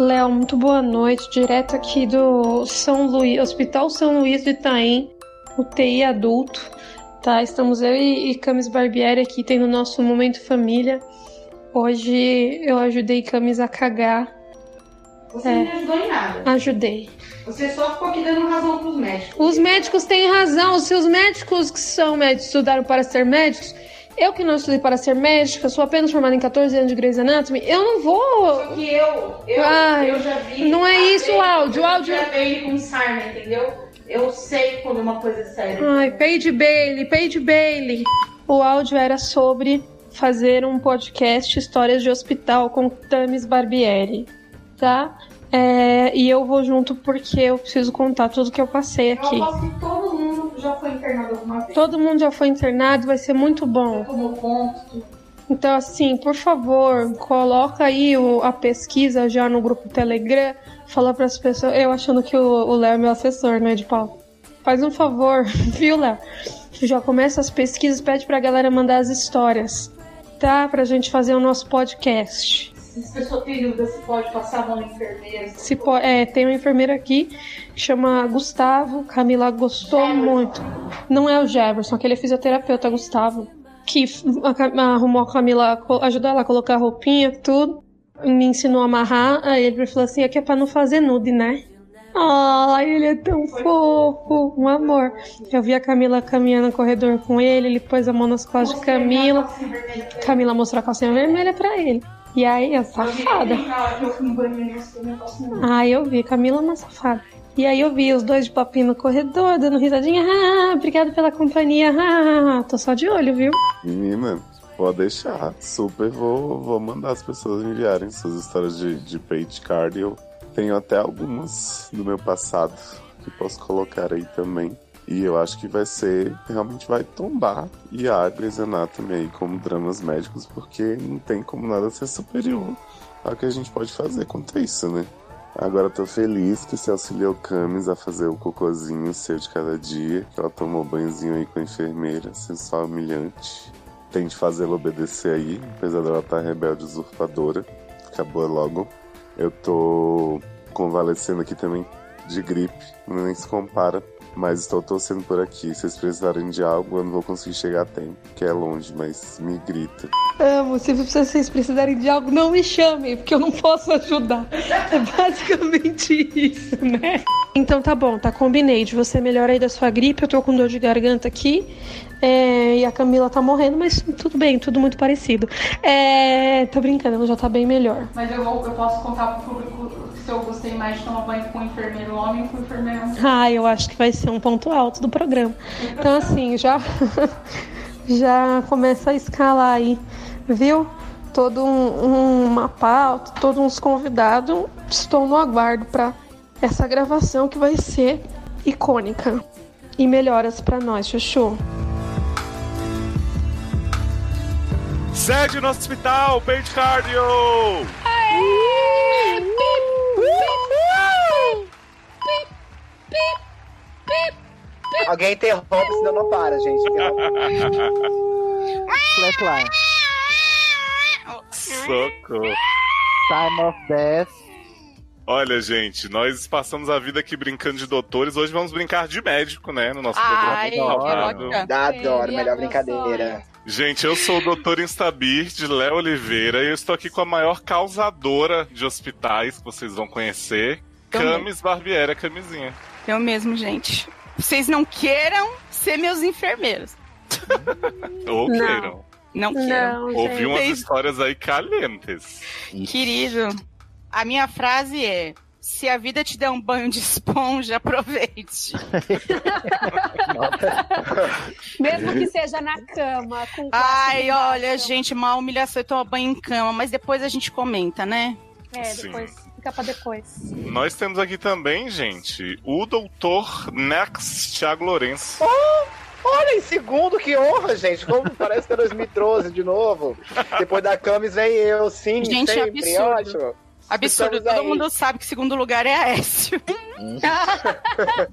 Léo, muito boa noite. Direto aqui do São Luís, Hospital São Luís de Itaém, UTI adulto. Tá, estamos eu e, e Camis Barbieri aqui tendo nosso momento família. Hoje eu ajudei Camis a cagar. Você é, não me ajudou em nada. Ajudei. Você só ficou aqui dando razão pros médicos. Os médicos têm razão. Os seus médicos que são médicos, estudaram para ser médicos, eu que não estudei para ser médica, sou apenas formada em 14 anos de Grey's Anatomy, eu não vou. Só que eu, eu, Ai, eu já vi. Não é isso o áudio. O áudio. Eu já veio com sarna, entendeu? Eu sei quando uma coisa é séria. Ai, Paige Bailey, Paige Bailey. O áudio era sobre fazer um podcast Histórias de Hospital com Tamis Barbieri, tá? É, e eu vou junto porque eu preciso contar tudo que eu passei aqui. Eu todo mundo já foi internado alguma vez. Todo mundo já foi internado, vai ser muito bom. Tomou ponto. Então, assim, por favor, coloca aí o, a pesquisa já no grupo Telegram. Fala para as pessoas. Eu achando que o Léo é meu assessor, né, de pau. Faz um favor, viu, Léo? Já começa as pesquisas, pede pra galera mandar as histórias, tá? Pra gente fazer o nosso podcast. Se pessoa dúvida se pode passar uma enfermeira. Se pode, é, tem uma enfermeira aqui que chama Gustavo. Camila gostou Jefferson. muito. Não é o Jefferson, aquele é fisioterapeuta Gustavo. Que arrumou a Camila, ajudou ela a colocar a roupinha, tudo. Me ensinou a amarrar. Aí ele falou assim: aqui é pra não fazer nude, né? Ai, ele é tão fofo, um amor. Eu vi a Camila caminhando no corredor com ele, ele pôs a mão nas costas de Camila. Camila mostrou a calcinha vermelha pra ele. E aí, a safada. Ah, eu vi, Camila é uma safada. E aí eu vi os dois de papinho no corredor, dando risadinha. Ah, obrigado pela companhia. Ah, tô só de olho, viu? Menina, pode deixar. Super vou, vou mandar as pessoas enviarem suas histórias de, de page card. Eu tenho até algumas do meu passado que posso colocar aí também. E eu acho que vai ser, realmente vai tombar e a Grey's Anatomy aí como dramas médicos, porque não tem como nada ser superior ao que a gente pode fazer contra isso, né? Agora tô feliz que se auxiliou Camis a fazer o cocôzinho seu de cada dia, que ela tomou banhozinho aí com a enfermeira, sensual humilhante. Tente fazê-la obedecer aí, apesar dela estar tá rebelde usurpadora. Acabou logo. Eu tô convalescendo aqui também de gripe, nem se compara mas estou torcendo por aqui. Se vocês precisarem de algo, eu não vou conseguir chegar a tempo, que é longe, mas me grita. Amo, se vocês precisarem de algo, não me chamem, porque eu não posso ajudar. É basicamente isso, né? Então tá bom, tá combinei de você melhor aí da sua gripe. Eu tô com dor de garganta aqui. É, e a Camila tá morrendo, mas tudo bem, tudo muito parecido. É, tô brincando, ela já tá bem melhor. Mas eu, vou, eu posso contar pro público se eu gostei mais de tomar banho com um enfermeiro homem ou com um enfermeiro mulher. Ah, eu acho que vai ser um ponto alto do programa. Então, assim, já, já começa a escalar aí, viu? Todo um, uma pauta, todos uns convidados. Estou no aguardo para essa gravação que vai ser icônica. E melhoras para nós, Chuchu. Sede no hospital, Paint Cardio! Aê! Alguém interrompe, senão não para, gente. Flatline. Socorro. Time of Death. Olha, gente, nós passamos a vida aqui brincando de doutores, hoje vamos brincar de médico, né? No nosso Ai, programa. Da adoro, melhor brincadeira. Gente, eu sou o doutor Instabir de Léo Oliveira e eu estou aqui com a maior causadora de hospitais que vocês vão conhecer, Camis Barbieri, a camisinha. Eu mesmo, gente. Vocês não queiram ser meus enfermeiros. Ou Não. queiram. Não queiram. Não, Ouvi umas histórias aí calientes. Querido, a minha frase é: se a vida te der um banho de esponja, aproveite. Mesmo que seja na cama, com Ai, olha, gente, uma humilhação. Eu tomo banho em cama, mas depois a gente comenta, né? É, Sim. depois. Fica pra depois. Nós temos aqui também, gente, o doutor Nex Thiago Lourenço. Olha, em segundo, que honra, gente. Como parece que é 2012 de novo. Depois da Camis vem eu, sim, Gente, sempre. absurdo. Ótimo. Absurdo, Estamos todo aí. mundo sabe que segundo lugar é Aécio.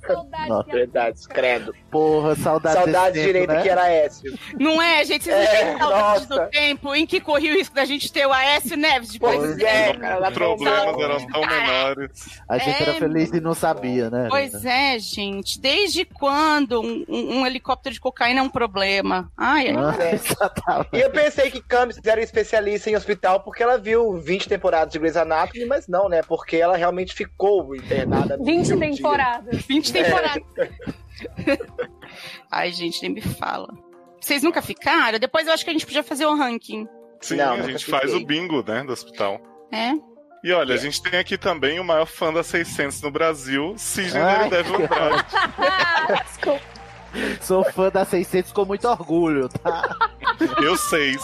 Saudade. Nossa. Verdade, credo. Porra, saudade Saudade tempo, né? que era Aécio. Não é, gente? Vocês não É, têm saudade nossa. do tempo em que corria o risco da gente ter o Aécio Neves depois Pois do é, cara. Os problemas eram tão menores. A gente É, era feliz e não sabia, né? Pois é, gente. Desde quando um, um- um helicóptero de cocaína é um problema? Ai. Ah, É. E eu pensei que Camis era especialista em hospital porque ela viu 20 temporadas de Grey's Anatomy, mas não, né? Porque ela realmente ficou internada. 20 mil temporadas. 20 temporadas. Ai, gente, nem me fala. Vocês nunca ficaram? Depois eu acho que a gente podia fazer o ranking. Sim, Não, a gente fiquei. faz o bingo, né, do hospital. É? E olha, a gente tem aqui também o maior fã da 600 no Brasil, Sidney Devil desculpa. Sou fã da 600 com muito orgulho, tá? Eu seis.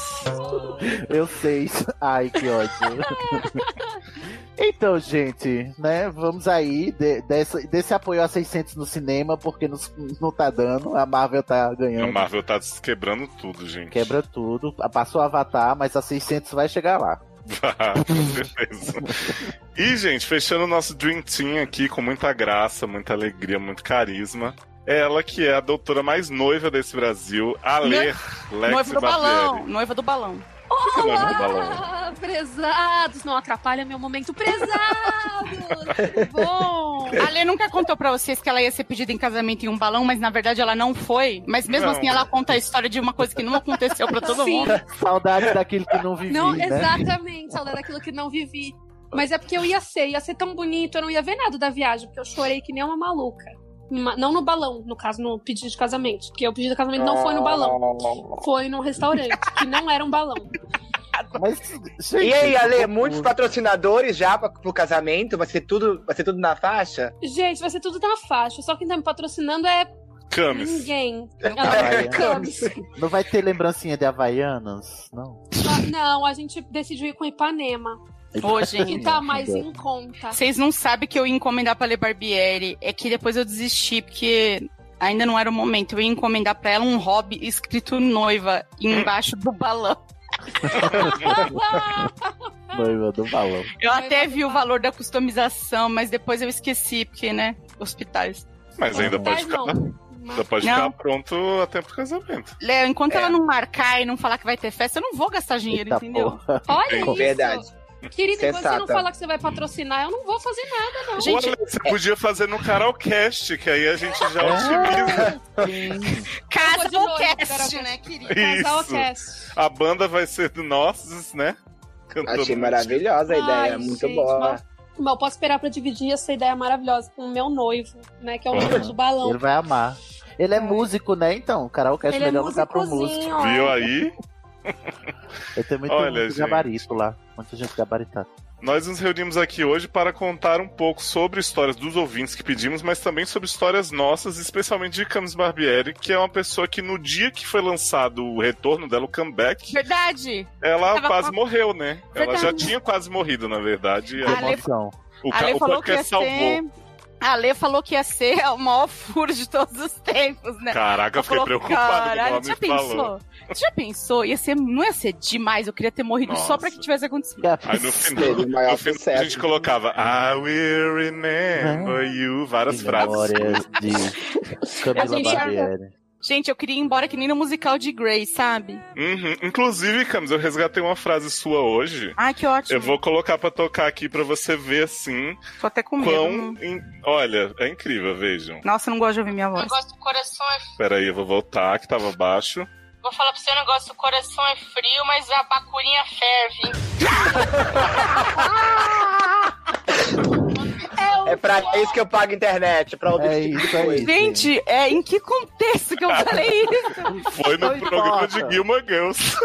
Eu sei. Ai, que ódio. Então, gente, né? Vamos aí de- desse, desse apoio a 600 no cinema, porque nos- não tá dando. A Marvel tá A ganhando. Marvel tá quebrando tudo, gente. Quebra tudo. Passou o Avatar, mas a 600 vai chegar lá. Ah, certeza. E, gente, fechando o nosso Dream Team aqui com muita graça, muita alegria, muito carisma. Ela que é a doutora mais noiva desse Brasil, a Lê Lex Noiva do balão. Noiva do balão. Noiva do balão. Olá, prezados. Não atrapalha meu momento, prezados. Bom? A Lê nunca contou pra vocês que ela ia ser pedida em casamento em um balão, mas na verdade ela não foi. Mas mesmo Não. assim ela conta a história de uma coisa que não aconteceu pra todo Sim. mundo. Saudades daquilo que não vivi, Não, né? exatamente, saudade daquilo que não vivi. Mas é porque eu ia ser, ia ser tão bonito, eu não ia ver nada da viagem, porque eu chorei que nem uma maluca. Não no balão, no caso, no pedido de casamento. Porque o pedido de casamento não foi no balão. Foi num restaurante, que não era um balão. Mas, gente, E aí, Ale, muitos patrocinadores já pra, pro casamento? Vai ser tudo, vai ser tudo na faixa? Gente, vai ser tudo na faixa. Só quem tá me patrocinando é Camis. ninguém. Havaianas. Camis. Não vai ter lembrancinha de Havaianas? Não. Ah, Não, a gente decidiu ir com Ipanema. Ô, Que gente. tá mais em conta. Vocês não sabem que eu ia encomendar pra Lê Barbieri. É que depois eu desisti, porque ainda não era o momento. Eu ia encomendar pra ela um hobby escrito noiva embaixo do balão. Noiva do balão. Eu Noiva até vi o valor da customização, mas depois eu esqueci, porque, né? Hospitais. Mas ainda pode ficar, não. ainda pode Não. ficar pronto até pro casamento. Léo, enquanto É. ela não marcar e não falar que vai ter festa, eu não vou gastar dinheiro, Eita entendeu? porra. Olha isso. Verdade. Querida, enquanto você não falar que você vai patrocinar, eu não vou fazer nada, não. Gente, Olha, você podia fazer no Carolcast, que aí a gente já É. otimiza. casa ou cast, né, querida? Isso. cast. A banda vai ser do nossos, né? Cantando Achei maravilhosa a ideia, Ai, muito gente, boa. mas- posso esperar pra dividir essa ideia maravilhosa com o meu noivo, né? Que é o noivo do balão. Ele vai amar. Ele é músico, né? Então, o karaokê é é melhor lugar pro músico. Viu aí? Ele tem muito, Olha, muito gente. gabarito lá. Muita gente gabaritada. Nós nos reunimos aqui hoje para contar um pouco sobre histórias dos ouvintes que pedimos, mas também sobre histórias nossas, especialmente de Camis Barbieri, que é uma pessoa que no dia que foi lançado o retorno dela, o comeback, Verdade. ela quase com- morreu, né? Ela já Verdade. tinha quase morrido, na verdade. A Ale- Emoção. o, ca- Lê o falou que ia podcast salvou. ser. A Lê falou que ia ser o maior furo de todos os tempos, né? Caraca, eu fiquei Falou, preocupado me já falou. Já pensou? Ia ser, não ia ser demais, eu queria ter morrido só pra que Nossa. tivesse acontecido. Aí no final, no final a gente colocava I will remember you, várias frases. De A Camila gente- Barbieri. Gente, eu queria ir embora que nem no musical de Grey, sabe? Uhum. Inclusive, Camis, eu resgatei uma frase sua hoje. Ai, que ótimo. Eu vou colocar pra tocar aqui pra você ver assim Tô até com medo. quão. in- Olha, é incrível, vejam. Nossa, eu não gosto de ouvir minha voz. negócio do coração é Pera aí, eu vou voltar, que tava baixo. Vou falar pra você, o negócio do coração é frio, mas a bacurinha ferve. hein? É pra isso que eu pago internet, pra ouvir É esse tipo de coisa. Gente, é, em que contexto que eu falei isso? Foi no Não programa importa. de Gilmore Girls.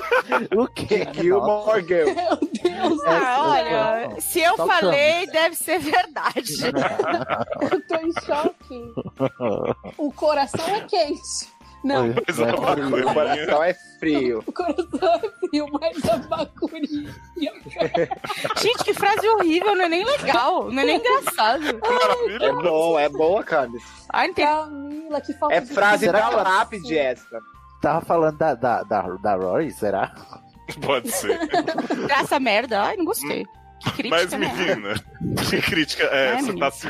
O quê? Gilmore Girl. Meu Deus, É, Ah, é, olha, é. se eu Só falei, deve ser verdade. eu tô em choque. O coração é quente. Não, Mas É, O coração é frio. o coração é frio, mas a bacurinha. Gente, que frase horrível, não é nem legal, não é nem engraçado. É bom, é boa, Candice. Ai, não tem... Camila, que falta É de frase Será da lápide essa. Tava falando da, da, da, da Rory, será? Pode ser. Graça merda. Ai, não gostei. Que crítica, Mas, né? menina, que crítica. É, É, você, menina. tá se,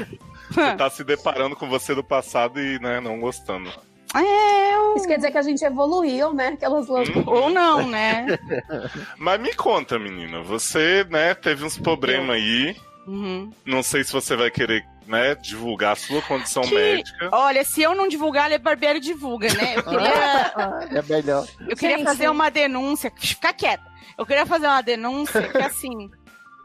você tá se deparando com você do passado e né, não gostando. É, eu... Isso quer dizer que a gente evoluiu, né? Aquelas loucas. Ou não, né? Mas me conta, menina, você, né, teve uns problemas aí. Uhum. Não sei se você vai querer, né, divulgar a sua condição Que- médica. Olha, se eu não divulgar, a Barbieri divulga, né? Eu queria, É melhor. eu queria Gente. fazer uma denúncia. Fica quieta. Eu queria fazer uma denúncia que, assim,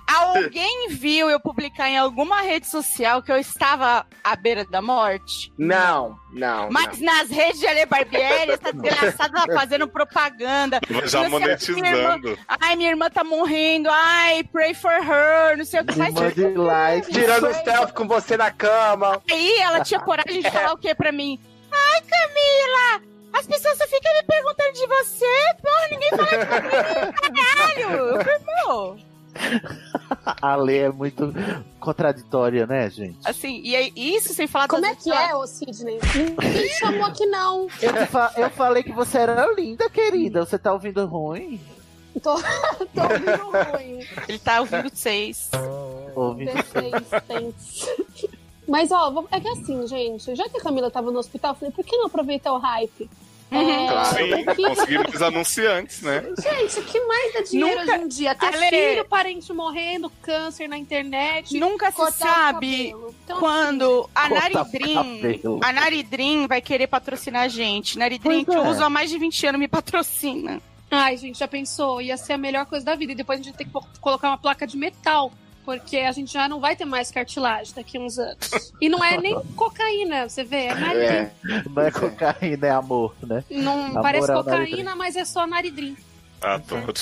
alguém viu eu publicar em alguma rede social que eu estava à beira da morte? Não, não. Mas nas redes de Ale Barbieri, essa desgraçada tá fazendo propaganda. Já Não sei o que, minha irmã- monetizando. Ai, minha irmã tá morrendo. Ai, pray for her. Não sei o que. Mande like. não. Tirando o stealth com você na cama. Aí ela tinha coragem de falar o quê pra mim? Ai, Camila, as pessoas só ficam me perguntando de você. Porra, ninguém fala de mim, caralho. Eu falei, "Pô." A lei é muito contraditória, né, gente? Assim, e aí, isso sem falar Como é que é, ô Sidney? Ninguém chamou aqui, não. Eu, fa- eu falei que você era linda, querida. Você tá ouvindo ruim? Tô, tô ouvindo ruim. Ele tá ouvindo seis. Ouvindo Persistentes. Mas, ó, é que assim, gente, já que a Camila tava no hospital, eu falei, por que não aproveitar o hype? É, Sim, que- conseguimos os anunciantes, né? Gente, o que mais dá dinheiro Nunca- hoje em dia? Ter Ale- filho, parente morrendo, câncer na internet. Nunca se sabe. Então, quando a Cortar o Naridrim, a Naridrim vai querer patrocinar a gente. Naridrim, Pois que eu é. uso há mais de 20 anos, me patrocina. Ai, gente, já pensou? Ia ser a melhor coisa da vida. E depois a gente ter que colocar uma placa de metal. Porque a gente já não vai ter mais cartilagem daqui a uns anos. E não é nem cocaína, você vê, é naridrim. Não é cocaína, é amor, né? Não Amor parece ao cocaína, mas é só naridrim. Adoro.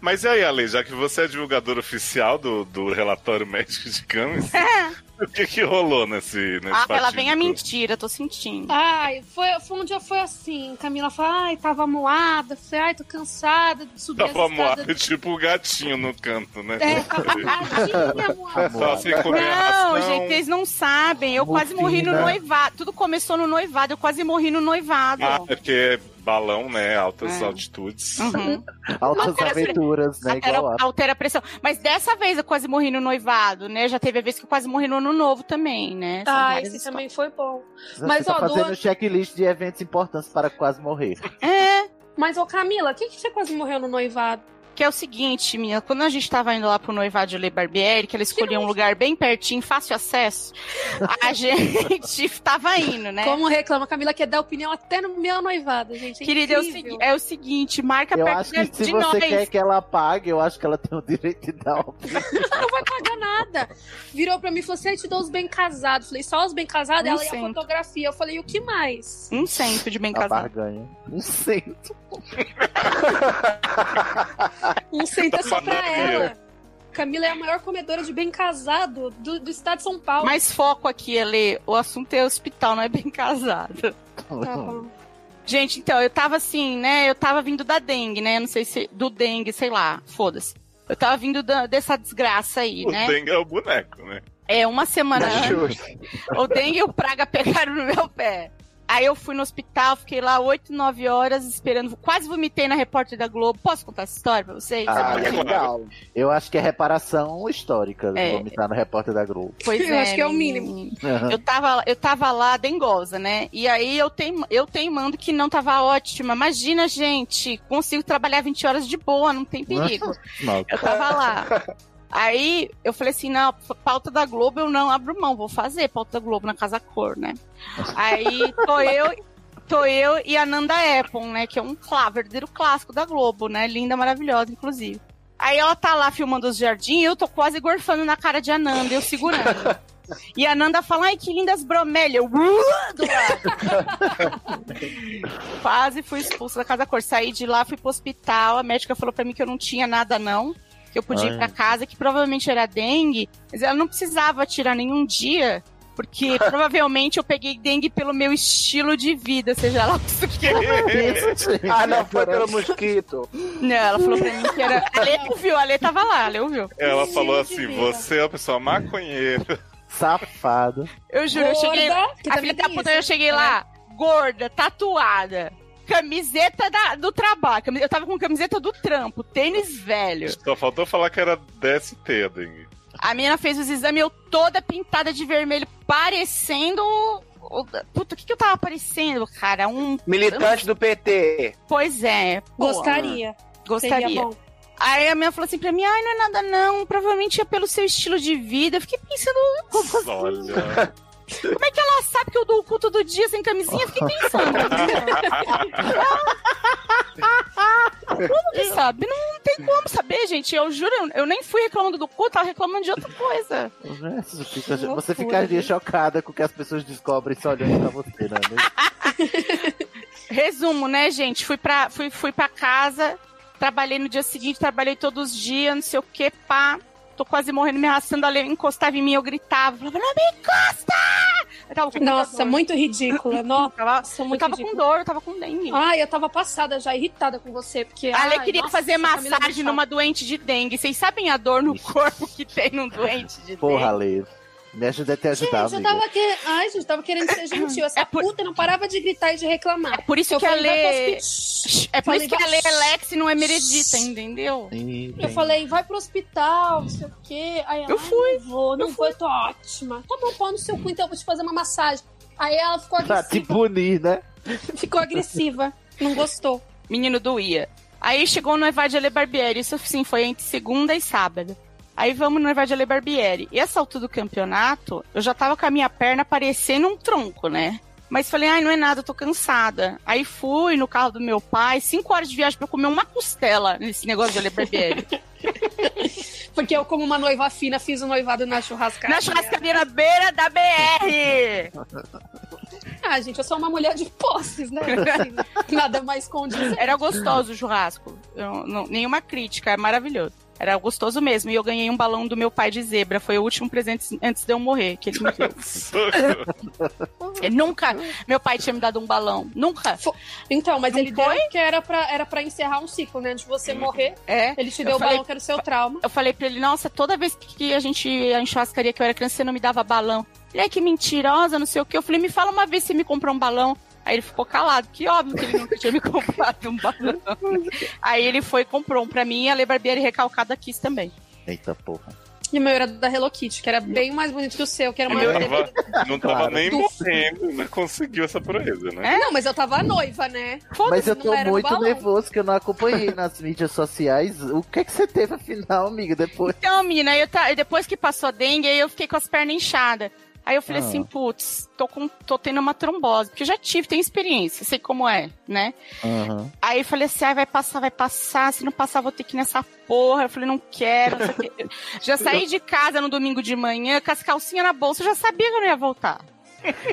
Mas e aí, Ale, já que você é divulgador oficial do, do relatório médico de Camis, o que que rolou nesse, nesse Ah, ela vem a mentira, tô sentindo. Ai, foi, foi um dia foi assim. Camila falou, ai, tava moada. Falei, ai, tô cansada de subir Tava escadas. moado, tipo o gatinho no canto, né? É, tava tadinha, moada. Só sem comer Não, ração. gente, eles não sabem. Eu quase morri no noivado. Tudo começou no noivado, eu quase morri no noivado. Ah, é porque é balão, né? Altas É. altitudes. Uhum. Altas Mas- aventuras, né? Altera, Igual a... altera a pressão. Mas dessa vez eu quase morri no noivado, né? Já teve a vez que eu quase morri no ano novo também, né? São Ah, esse também foi bom. Você Mas, tá ó, fazendo do- checklist de eventos importantes para quase morrer. É, Mas, ô Camila, o que, que você quase morreu no noivado? Que é o seguinte, minha, quando a gente tava indo lá pro noivado de Le Barbieri, que ela escolheu um lugar bem pertinho, fácil acesso, a gente tava indo, né? Como reclama, a Camila quer dar opinião até no meu noivado, gente. É Querida, é o, segui- é o seguinte, marca Eu perto acho que de, se de você nós. quer que ela pague, eu acho que ela tem o direito de dar uma Não vai pagar nada. Virou pra mim e falou assim: "Ah, te dou os bem casados. Falei, só os bem casados? Um Ela e a cento. fotografia. Eu falei, e o que mais? Um cento de bem a casado. barganha. Não sei. Um cento é só pra ela. Camila é a maior comedora de bem casado do, do estado de São Paulo. Mas foco aqui, Ele, o assunto é hospital, não é bem casado. Tá bom. Gente, então, eu tava assim, né? Eu tava vindo da dengue, né? Não sei se. Do dengue, sei lá, foda-se. Eu tava vindo da- dessa desgraça aí, O né? dengue é o boneco, né? É, uma semana antes. O dengue e o praga pegaram no meu pé. Aí eu fui no hospital, fiquei lá 8, 9 horas esperando. Quase vomitei na repórter da Globo. Posso contar essa história pra vocês? Ah, Ah, legal. Eu acho que é reparação histórica É. vomitar no repórter da Globo. Pois Eu acho que é o menino. Aham. Eu tava, eu tava lá dengosa, né? E aí eu, teim, eu teimando que não tava ótima. Imagina, gente, consigo trabalhar 20 horas de boa, não tem perigo. Nossa. Eu tava lá. Aí eu falei assim: não, pauta da Globo eu não abro mão, vou fazer pauta da Globo na Casa Cor, né? Aí tô eu, tô eu e a Nanda Apple, né? Que é um clá, verdadeiro clássico da Globo, né? Linda, maravilhosa, inclusive. Aí ela tá lá filmando os jardins e eu tô quase gorfando na cara de Ananda, eu segurando. E a Nanda fala, ai, que lindas bromélias. "Uh". Quase fui expulsa da Casa Cor. Saí de lá, fui pro hospital. A médica falou pra mim que eu não tinha nada, não. Que eu podia ir Ai. pra casa, que provavelmente era dengue. Mas ela não precisava tirar nenhum dia. Porque provavelmente eu peguei dengue pelo meu estilo de vida, seja lá o que. Ah, não, foi pelo mosquito. Não, ela falou pra mim que era. A Lê ouviu, a Lê tava lá, a Lê ouviu. Ela falou assim: você é uma pessoa maconheira. Safado. Eu juro, eu cheguei. Gorda, que A filha da puta, eu cheguei né? lá, gorda, tatuada. Camiseta da- do trabalho. Eu tava com camiseta do trampo, tênis velho. Só faltou falar que era DST a dengue. A menina fez os exames, eu toda pintada de vermelho, parecendo. Puta, o que, que eu tava parecendo, cara? Um. Militante do PT. Pois é. pô, Gostaria. Gostaria. Seria bom. Aí a minha falou assim pra mim: ai, não é nada não, provavelmente é pelo seu estilo de vida. Eu fiquei pensando, Olha. Como é que ela sabe que eu dou o cu todo dia sem camisinha? Eu fiquei pensando. Como que sabe? Não, tem como saber, gente. Eu juro, eu, eu nem fui reclamando do cu, tava reclamando de outra coisa. Você, fica- Loucura, você ficaria gente. chocada com o que as pessoas descobrem só olhando pra você, né? Resumo, né, gente? Fui pra, fui, fui pra casa, trabalhei no dia seguinte, trabalhei todos os dias, não sei o que, pá. Tô quase morrendo, me arrastando ali, encostava em mim, eu gritava, falava, não me encosta! Eu tava com Nossa, dor. muito ridícula. Nossa, Eu muito tava com ridícula. dor, eu tava com dengue. Ai, eu tava passada já, irritada com você, porque. A Ale ai, queria nossa, fazer Camila massagem numa doente de dengue. Vocês sabem a dor no corpo que tem num doente de Porra, dengue? Ale. Me ajuda a te ajudar, Gente, eu tava querendo. Ai, gente, tava querendo ser gentil. Essa puta não parava de gritar e de reclamar. É por isso Eu que a Lê. hospi- É por Falei, isso que a vai- Lê é Lex e não é meredita, entendeu? Eu falei, vai pro hospital, não sei o quê. Aí ela, Eu "Ai, fui. Não vou, não vou, eu tô ótima. Tá bom, pau no seu cu, então eu vou te fazer uma massagem. Aí ela ficou Pra te agressiva. punir, né? Ficou agressiva. Não gostou. Menino doía. Aí chegou no Evade Ale Barbieri. Isso sim, foi entre segunda e sábado. Aí vamos no Evade Ale Barbieri. E essa altura do campeonato, eu já tava com a minha perna parecendo um tronco, né? Mas falei, ai, não é nada, eu tô cansada. Aí fui no carro do meu pai, cinco horas de viagem pra eu comer uma costela nesse negócio de Ale Barbieri. Porque eu, como uma noiva fina, fiz o noivado na churrascaria. Na churrascaria na beira da BR! Ah, gente, eu sou uma mulher de posses, né? Assim, nada mais condizente. Era gostoso o churrasco. Eu não- nenhuma crítica, é maravilhoso. Era gostoso mesmo. E eu ganhei um balão do meu pai de zebra. Foi o último presente antes de eu morrer que ele me deu. E nunca meu pai tinha me dado um balão. Nunca. Então, mas Não ele deu foi? porque era pra, era pra encerrar um ciclo, né? Antes de você morrer. É. Ele te Eu deu o falei- balão que era o seu trauma. Eu falei pra ele, nossa, toda vez que a gente ia em churrascaria que eu era criança, você não me dava balão. Ele é que mentirosa, não sei o que. Eu falei, me fala uma vez se você me comprou um balão. Aí ele ficou calado, que óbvio que ele nunca tinha me comprado um balão. Aí ele foi e comprou um pra mim e a Le Barbieri recalcada quis também. Eita porra. E o meu era da Hello Kitty, que era bem mais bonito que o seu, que era uma. Não tava, não tava Claro. nem Do- morrendo, né? conseguiu essa proeza, né? Não, mas eu tava noiva, né? Mas eu não tô muito nervoso que eu não acompanhei nas mídias sociais. O que é que você teve afinal, amiga, depois? Então, menina, eu ta- depois que passou a dengue, aí eu fiquei com as pernas inchadas. Aí eu falei Ah. assim, putz, tô, com, tô tendo uma trombose, porque eu já tive, tenho experiência, sei como é, né? Aham. Aí eu falei assim, ah, vai passar, vai passar, se não passar vou ter que ir nessa porra. Eu falei, não quero, não sei o quê. Já saí de casa no domingo de manhã, com as calcinhas na bolsa, eu já sabia que eu não ia voltar.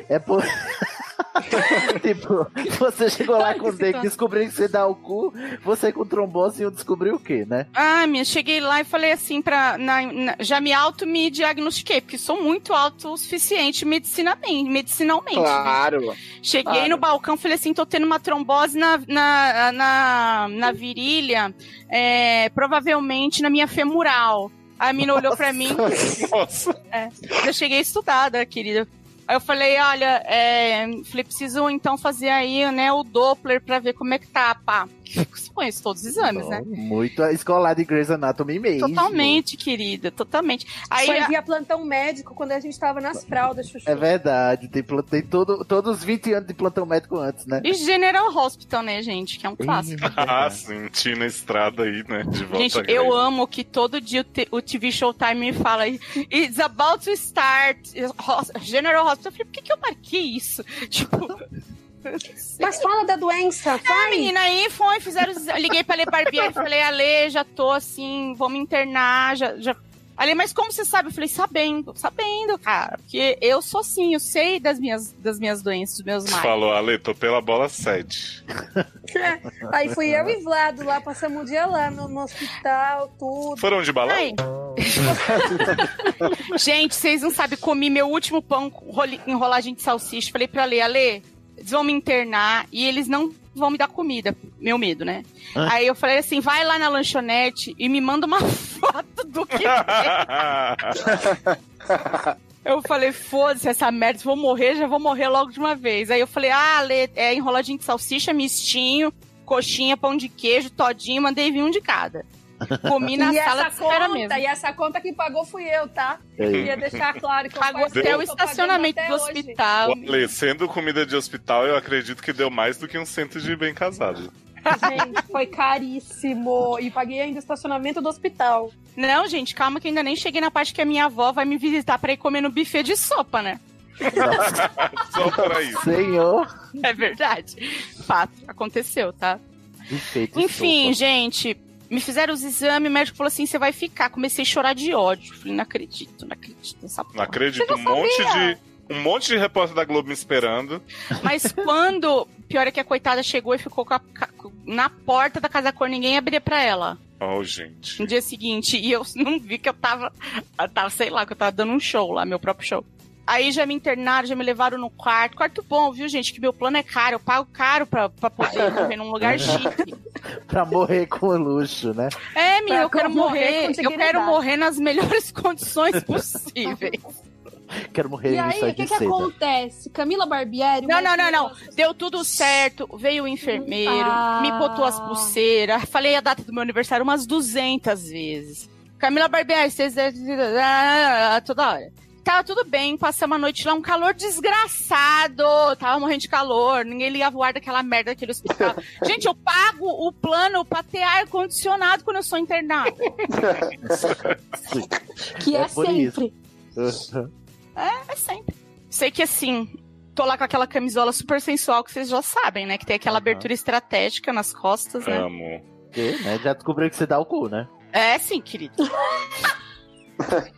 É por. tipo, você chegou lá com que dengue, descobriu que você dá o cu, você com trombose e descobriu o quê, né? Ah, minha, cheguei lá e falei assim, pra, na- na- já me auto me diagnostiquei, porque sou muito autossuficiente medicinamente, medicinalmente. Claro. Cheguei Claro. no balcão, falei assim, tô tendo uma trombose na, na, na, na virilha, é, provavelmente na minha femoral. Aí a mina olhou pra mim, Nossa. é, eu cheguei estudada, querida. Aí eu falei, olha, é, falei, preciso então fazer aí, né, o Doppler pra ver como é que tá, pá. Você conhece todos os exames, né? Muito escolar de Grey's Anatomy mesmo. Totalmente, querida, totalmente. Aí, Foi a- via plantão médico quando a gente tava nas fraldas, Chuchu. É verdade, tem, tem todo, todos os 20 anos de plantão médico antes, né? e General Hospital, né, gente, que é um clássico. Ah, sim, Tina Estrada aí, né? De volta Gente, eu amo que todo dia o, o TV Showtime me fala It's about to start General Hospital. Eu falei, por que, que eu marquei isso? Tipo... Mas fala da doença, Ah, vai. menina, aí foi, fizeram. Liguei pra Ale Barbieri, falei, Ale, já tô assim, vou me internar, já. já... Ale, mas como você sabe? Eu falei, sabendo, sabendo, cara. Porque eu sou assim, eu sei das minhas, das minhas doenças, dos meus males. Falou, Ale, tô pela bola 7. Aí fui eu e Vlado lá, passamos o dia lá no, no hospital, tudo. Foram de balão? Ai. Gente, vocês não sabem, comi meu último pão com enrolagem de salsicha. Falei pra Ale, Ale, eles vão me internar e eles não vão me dar comida. Meu medo, né? Ah. Aí eu falei assim, vai lá na lanchonete e me manda uma foto do que. Eu falei, foda-se essa merda, se vou morrer, já vou morrer logo de uma vez. Aí eu falei, ah, Lê, é enroladinho de salsicha, mistinho, coxinha, pão de queijo, todinho, mandei vir um de cada. Comi na e sala de essa espera conta, mesmo. e essa conta que pagou fui eu, tá? Ei. Queria deixar claro que eu Pagou até o estacionamento do hospital. Olha, sendo comida de hospital, eu acredito que deu mais do que um cento de bem casado. Gente, foi caríssimo. E paguei ainda o estacionamento do hospital. Não, gente, calma que eu ainda nem cheguei na parte que a minha avó vai me visitar pra ir comer no buffet de sopa, né? Só pra isso. Senhor. É verdade. Fato, aconteceu, tá? Enfim, gente, me fizeram os exames, o médico falou assim: você vai ficar. Comecei a chorar de ódio. Falei, não acredito, não acredito nessa porra. Não acredito, um monte de. Um monte de repórter da Globo me esperando. Mas quando. Pior é que a coitada chegou e ficou a- na porta da casa cor, ninguém abria pra ela. Oh, gente. No dia seguinte. E eu não vi que eu tava. Eu tava, sei lá, que eu tava dando um show lá, meu próprio show. Aí já me internaram, já me levaram no quarto. Quarto bom, viu, gente? Que meu plano é caro. Eu pago caro pra, pra poder morrer num lugar chique. Pra morrer com luxo, né? É, menina, Pra eu quero morrer morrer. Eu quero morrer nas melhores condições possíveis. Quero morrer E em aí, o que que acontece? Camila Barbieri... Não, não, não, não. criança- Deu tudo certo. Veio o enfermeiro, Ah. me botou as pulseiras. Falei a data do meu aniversário umas 200 vezes. Camila Barbieri, vocês. toda hora. Tava tudo bem, passamos a noite lá, um calor desgraçado. Tava morrendo de calor, ninguém ligava o ar daquela merda daquele hospital. Gente, eu pago o plano pra ter ar-condicionado quando eu sou internada. Que é, É sempre. É sempre. Sei que assim, tô lá com aquela camisola super sensual que vocês já sabem, né? Que tem aquela abertura estratégica nas costas, né? Amo. Porque, né, Já descobriu que você dá o cu, né? É sim, querido.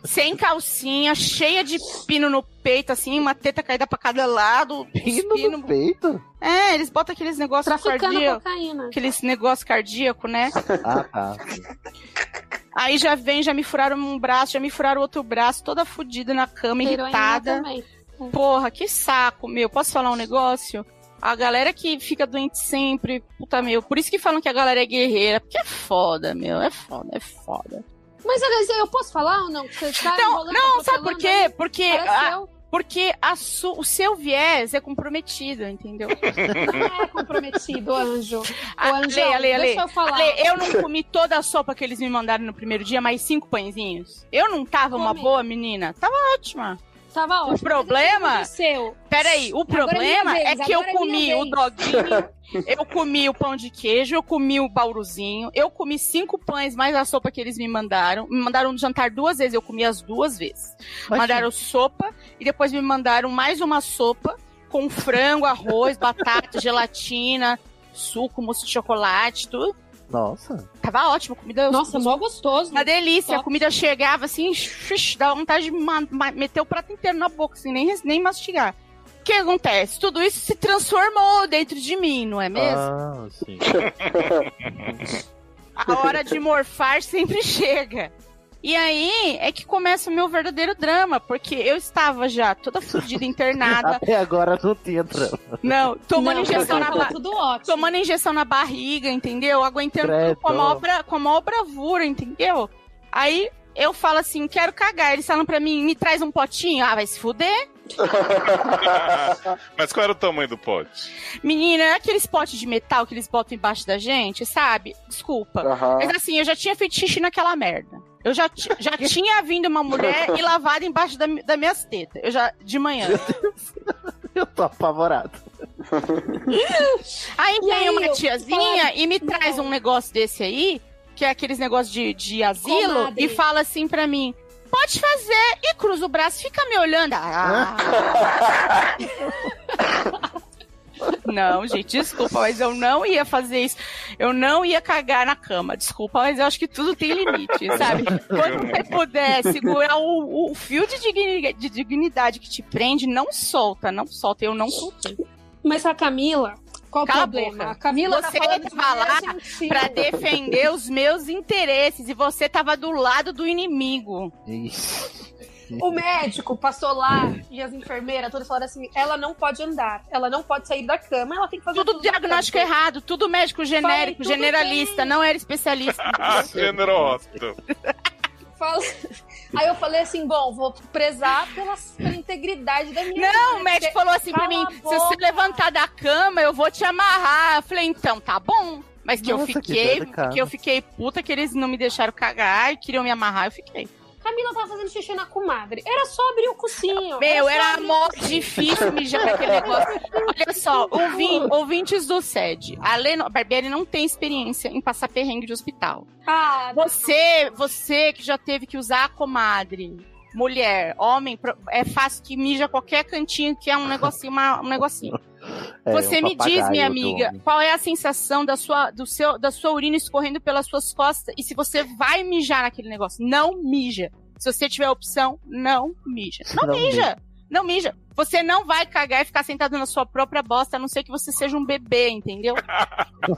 Sem calcinha, cheia de pino no peito, assim, uma teta caída pra cada lado. Pino pino- no peito? É, eles botam aqueles negócios cardíacos. cocaína. Aqueles negócios cardíacos, né? Ah, tá. Aí já vem, já me furaram um braço, já me furaram outro braço, toda fodida na cama, Heroína irritada. também. Porra, que saco, meu. Posso falar um negócio? A galera que fica doente sempre, puta meu. Por isso que falam que a galera é guerreira. Porque é foda, meu. É foda, é foda. Mas, aliás, eu posso falar ou não? Você tá Não, enrolando, não, sabe por quê? Porque, a- porque a su- o seu viés é comprometido, entendeu? Não é comprometido, anjo. Ô, Ah, Anjão, Ale, Ale, Ale. deixa eu falar. Ale, eu não comi toda a sopa que eles me mandaram no primeiro dia, mais cinco pãezinhos. Eu não tava uma Comi. boa menina. Tava ótima. Tava ótimo. problema- o aconteceu? Peraí, o é problema é vez, que eu é comi minha o vez. doguinho, eu comi o pão de queijo, eu comi o bauruzinho, eu comi cinco pães mais a sopa que eles me mandaram. Me mandaram jantar duas vezes, eu comi as duas vezes. Mandaram sopa e depois me mandaram mais uma sopa com frango, arroz, batata, gelatina, suco, mousse de chocolate, tudo. Nossa. Tava ótimo, comida Nossa, mó gostoso. uma delícia. A Top. comida chegava assim, xuxa, dava vontade de ma- ma- meter o prato inteiro na boca, assim, nem, nem mastigar. O que acontece? Tudo isso se transformou dentro de mim, não é mesmo? Ah, sim. A hora de morfar sempre chega. E aí é que começa o meu verdadeiro drama, porque eu estava já toda fodida, internada, Até agora não tinha trama. não, tomando Não, injeção na tava ba- tudo ótimo. tomando injeção na barriga, entendeu? Aguentando Credo. com a, maior com a maior bravura, entendeu? Aí eu falo assim, quero cagar. Eles falam pra mim, me traz um potinho. Ah, vai se fuder. Mas qual era o tamanho do pote? Menina, é aqueles potes de metal que eles botam embaixo da gente, sabe? Desculpa. Aham. Mas assim, eu já tinha feito xixi naquela merda. Eu já, já tinha vindo uma mulher e lavado embaixo da, das minhas tetas. Eu já, de manhã. Eu tô apavorado. Aí E vem aí, uma eu- tiazinha e me traz um negócio desse aí, que é aqueles negócios de, de asilo, Comadre. e fala assim pra mim: pode fazer, e cruza o braço, fica me olhando. Ah. Não, gente, desculpa, mas eu não ia fazer isso. Eu não ia cagar na cama. Desculpa, mas eu acho que tudo tem limite, sabe? Quando você puder segurar o, o fio de digni- de dignidade que te prende, não solta, não solta. Eu não soltei. Mas a Camila, qual o Cala a problema? A Camila Você tá falando tava lá. Pra defender os meus interesses e você tava do lado do inimigo. Ixi. O médico passou lá e as enfermeiras todas falaram assim: ela não pode andar, ela não pode sair da cama, ela tem que fazer Tudo tudo diagnóstico errado, tudo médico genérico, tudo generalista, bem. não era especialista. Ah, falei... Aí eu falei assim, bom, vou prezar pela, pela integridade da minha Não, vida, o médico falou assim pra mim: se você levantar da cama, eu vou te amarrar. Eu falei, então, tá bom. Mas que eu Nossa, que fiquei, delicado. que eu fiquei puta que eles não me deixaram cagar e queriam me amarrar, eu fiquei. Camila tava fazendo xixi na comadre. Era só abrir o cocinho. Meu, era o mó difícil mijar naquele negócio. Olha só, ouvin- ouvintes do SED. A Leno Barbieri não tem experiência em passar perrengue de hospital. Ah, Você, você que já teve que usar a comadre, mulher, homem, é fácil que mija qualquer cantinho que é um negocinho, uma- um negocinho. É, Você um me diz, minha amiga, qual é a sensação da sua, do seu, da sua urina escorrendo pelas suas costas e se você vai mijar naquele negócio? Não mija. Se você tiver opção, não mija. Não, Não mija. Não mija. Você não vai cagar e ficar sentado na sua própria bosta, a não ser que você seja um bebê, entendeu?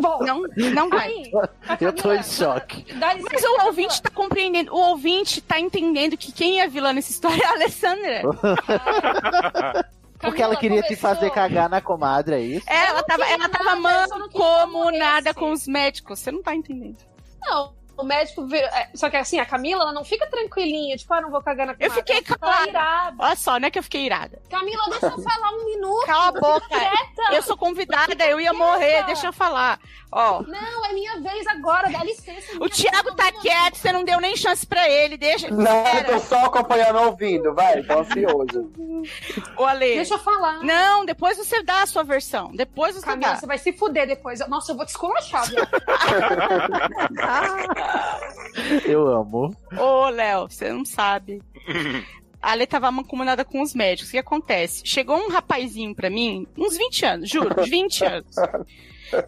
Bom, Não, não vai. aí, a Eu tô em choque. Mas o ouvinte tá compreendendo, o ouvinte tá entendendo que quem é vilã nessa história é a Alessandra. Porque ela queria te começou- fazer cagar na comadre, é isso? Ela não tava, ela tava nada, ela mancomunada com os médicos. Você não tá entendendo. Não, o médico veio. é, só que assim, a Camila, ela não fica tranquilinha, tipo, ah, não vou cagar na Eu comadre. fiquei calada. irada. Olha só, não é que eu fiquei irada. Camila, deixa eu falar um minuto. Cala a boca. Quieta. Eu sou convidada, eu ia morrer, deixa eu falar. Ó, Não, é minha vez agora, dá licença. o Thiago vez, tá não, quieto, você não deu nem chance pra ele, deixa. Não, eu tô só acompanhando ouvindo, vai, tô ansioso. Ô, Ale. Deixa eu falar. Não, depois você dá a sua versão. Depois você Camila, dá. você vai se fuder depois. Nossa, eu vou te esculachar, viu? Eu amo. Ô, Léo, você não sabe. A Ale tava mancomunada com os médicos. O que acontece? Chegou um rapazinho pra mim, uns 20 anos, juro, uns 20 anos.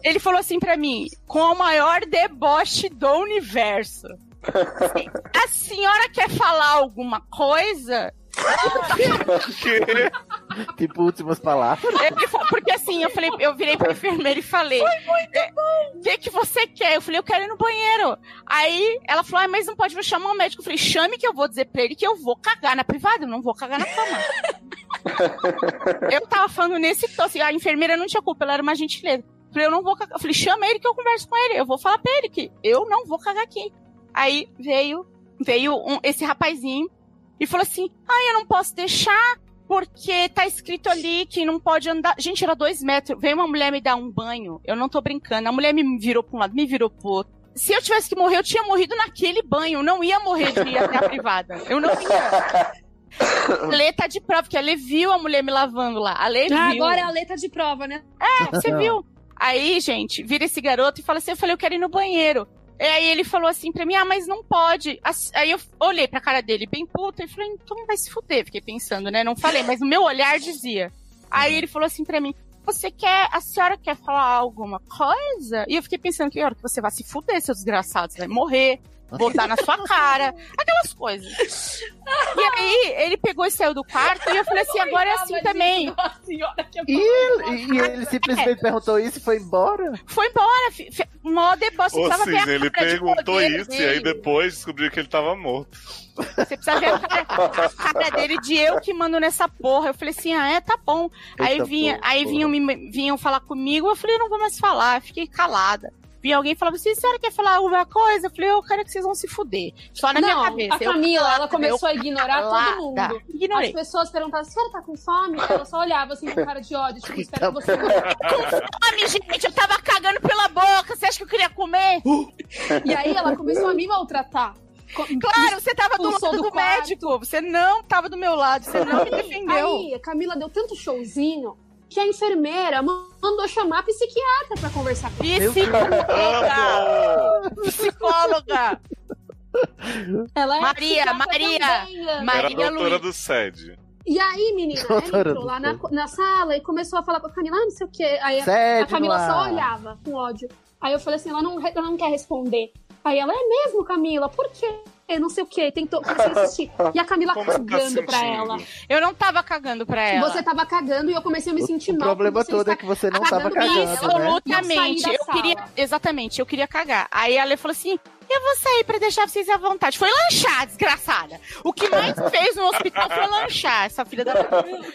Ele falou assim pra mim, com o maior deboche do universo. A senhora quer falar alguma coisa? Que? Tipo, últimas palavras. Falou- porque assim, eu falei, eu virei pra enfermeira e falei: O que, que você quer? Eu falei, eu quero ir no banheiro. Aí ela falou, ah, mas não pode me chamar o médico. Eu falei, chame que eu vou dizer pra ele que eu vou cagar na privada, eu não vou cagar na cama. eu tava falando nesse tom, assim, a enfermeira não tinha culpa, ela era uma gentileza. Eu falei, eu não vou cagar. Eu falei, chama ele que eu converso com ele. Eu vou falar pra ele que eu não vou cagar aqui. Aí veio, veio um- esse rapazinho e falou assim: ah, eu não posso deixar porque tá escrito ali que não pode andar. Gente, era dois metros. Veio uma mulher me dar um banho. Eu não tô brincando. A mulher me virou pra um lado, me virou pro outro. Se eu tivesse que morrer, eu tinha morrido naquele banho. Eu não ia morrer de ir até a privada. Eu não ia. A Lê tá de prova, porque a Lê viu a mulher me lavando lá. A Lê Ah, viu. agora é a letra de prova, né? É, você viu? Aí, gente, vira esse garoto e fala assim: eu falei, eu quero ir no banheiro. E aí ele falou assim pra mim, ah, mas não pode. Aí eu olhei pra cara dele bem puta e falei, então vai se fuder. Fiquei pensando, né? Não falei, mas o meu olhar dizia. Aí ele falou assim pra mim, você quer, a senhora quer falar alguma coisa? E eu fiquei pensando, que hora que você vai se fuder, seu desgraçado, você vai morrer. Botar na sua cara, aquelas coisas. E aí, ele pegou e saiu do quarto, e eu falei assim: agora é assim também. E ele, e ele simplesmente perguntou isso e foi embora? Foi embora, mó deboche. Ô, precisava ver a Cisne, ele de perguntou isso e aí dele. depois descobriu que ele tava morto. Você precisa ver a cara, a cara dele de eu que mando nessa porra. Eu falei assim, ah, é, tá bom. aí vinha, porra. aí vinham, me- vinham falar comigo, eu falei, não vou mais falar, fiquei calada. Vinha alguém e falava assim, a senhora quer falar alguma coisa? Eu falei, eu quero que vocês vão se fuder. Só na minha não, cabeça. a Camila, ela começou a ignorar calada. todo mundo. Ignorei. As pessoas perguntavam, a senhora tá com fome? Ela só olhava assim com cara de ódio, tipo, espera que você... Fome, gente, eu tava cagando pela boca, você acha que eu queria comer? E aí ela começou a me maltratar. Claro, você tava do lado do do, médico, você não tava do meu lado, você não me defendeu. Aí a Camila deu tanto showzinho que a enfermeira mandou chamar a psiquiatra pra conversar com ela. Psicóloga! Psicóloga! Ela é Maria, Maria, também, Ana. Era a Maria doutora Luísa. do SED. E aí, menina, ela entrou lá na, na sala e começou a falar com a Camila, ah, não sei o quê. Aí a, Sede a Camila só olhava com ódio. Aí eu falei assim, ela não, ela não quer responder. Aí ela, é mesmo, Camila? Por quê? Eu não sei o quê. Tentou comecei a insistir. E a Camila Como você tá cagando pra sentindo? ela. Eu não tava cagando pra ela. Você tava cagando e eu comecei a me sentir O mal. problema por você todo é que você não cagando tava pra ela. cagando, né? Absolutamente. Da Eu queria. Exatamente, eu queria cagar. Aí a Ale falou assim: eu vou sair pra deixar vocês à vontade. Foi lanchar, desgraçada. O que mais fez no hospital foi lanchar, essa filha da.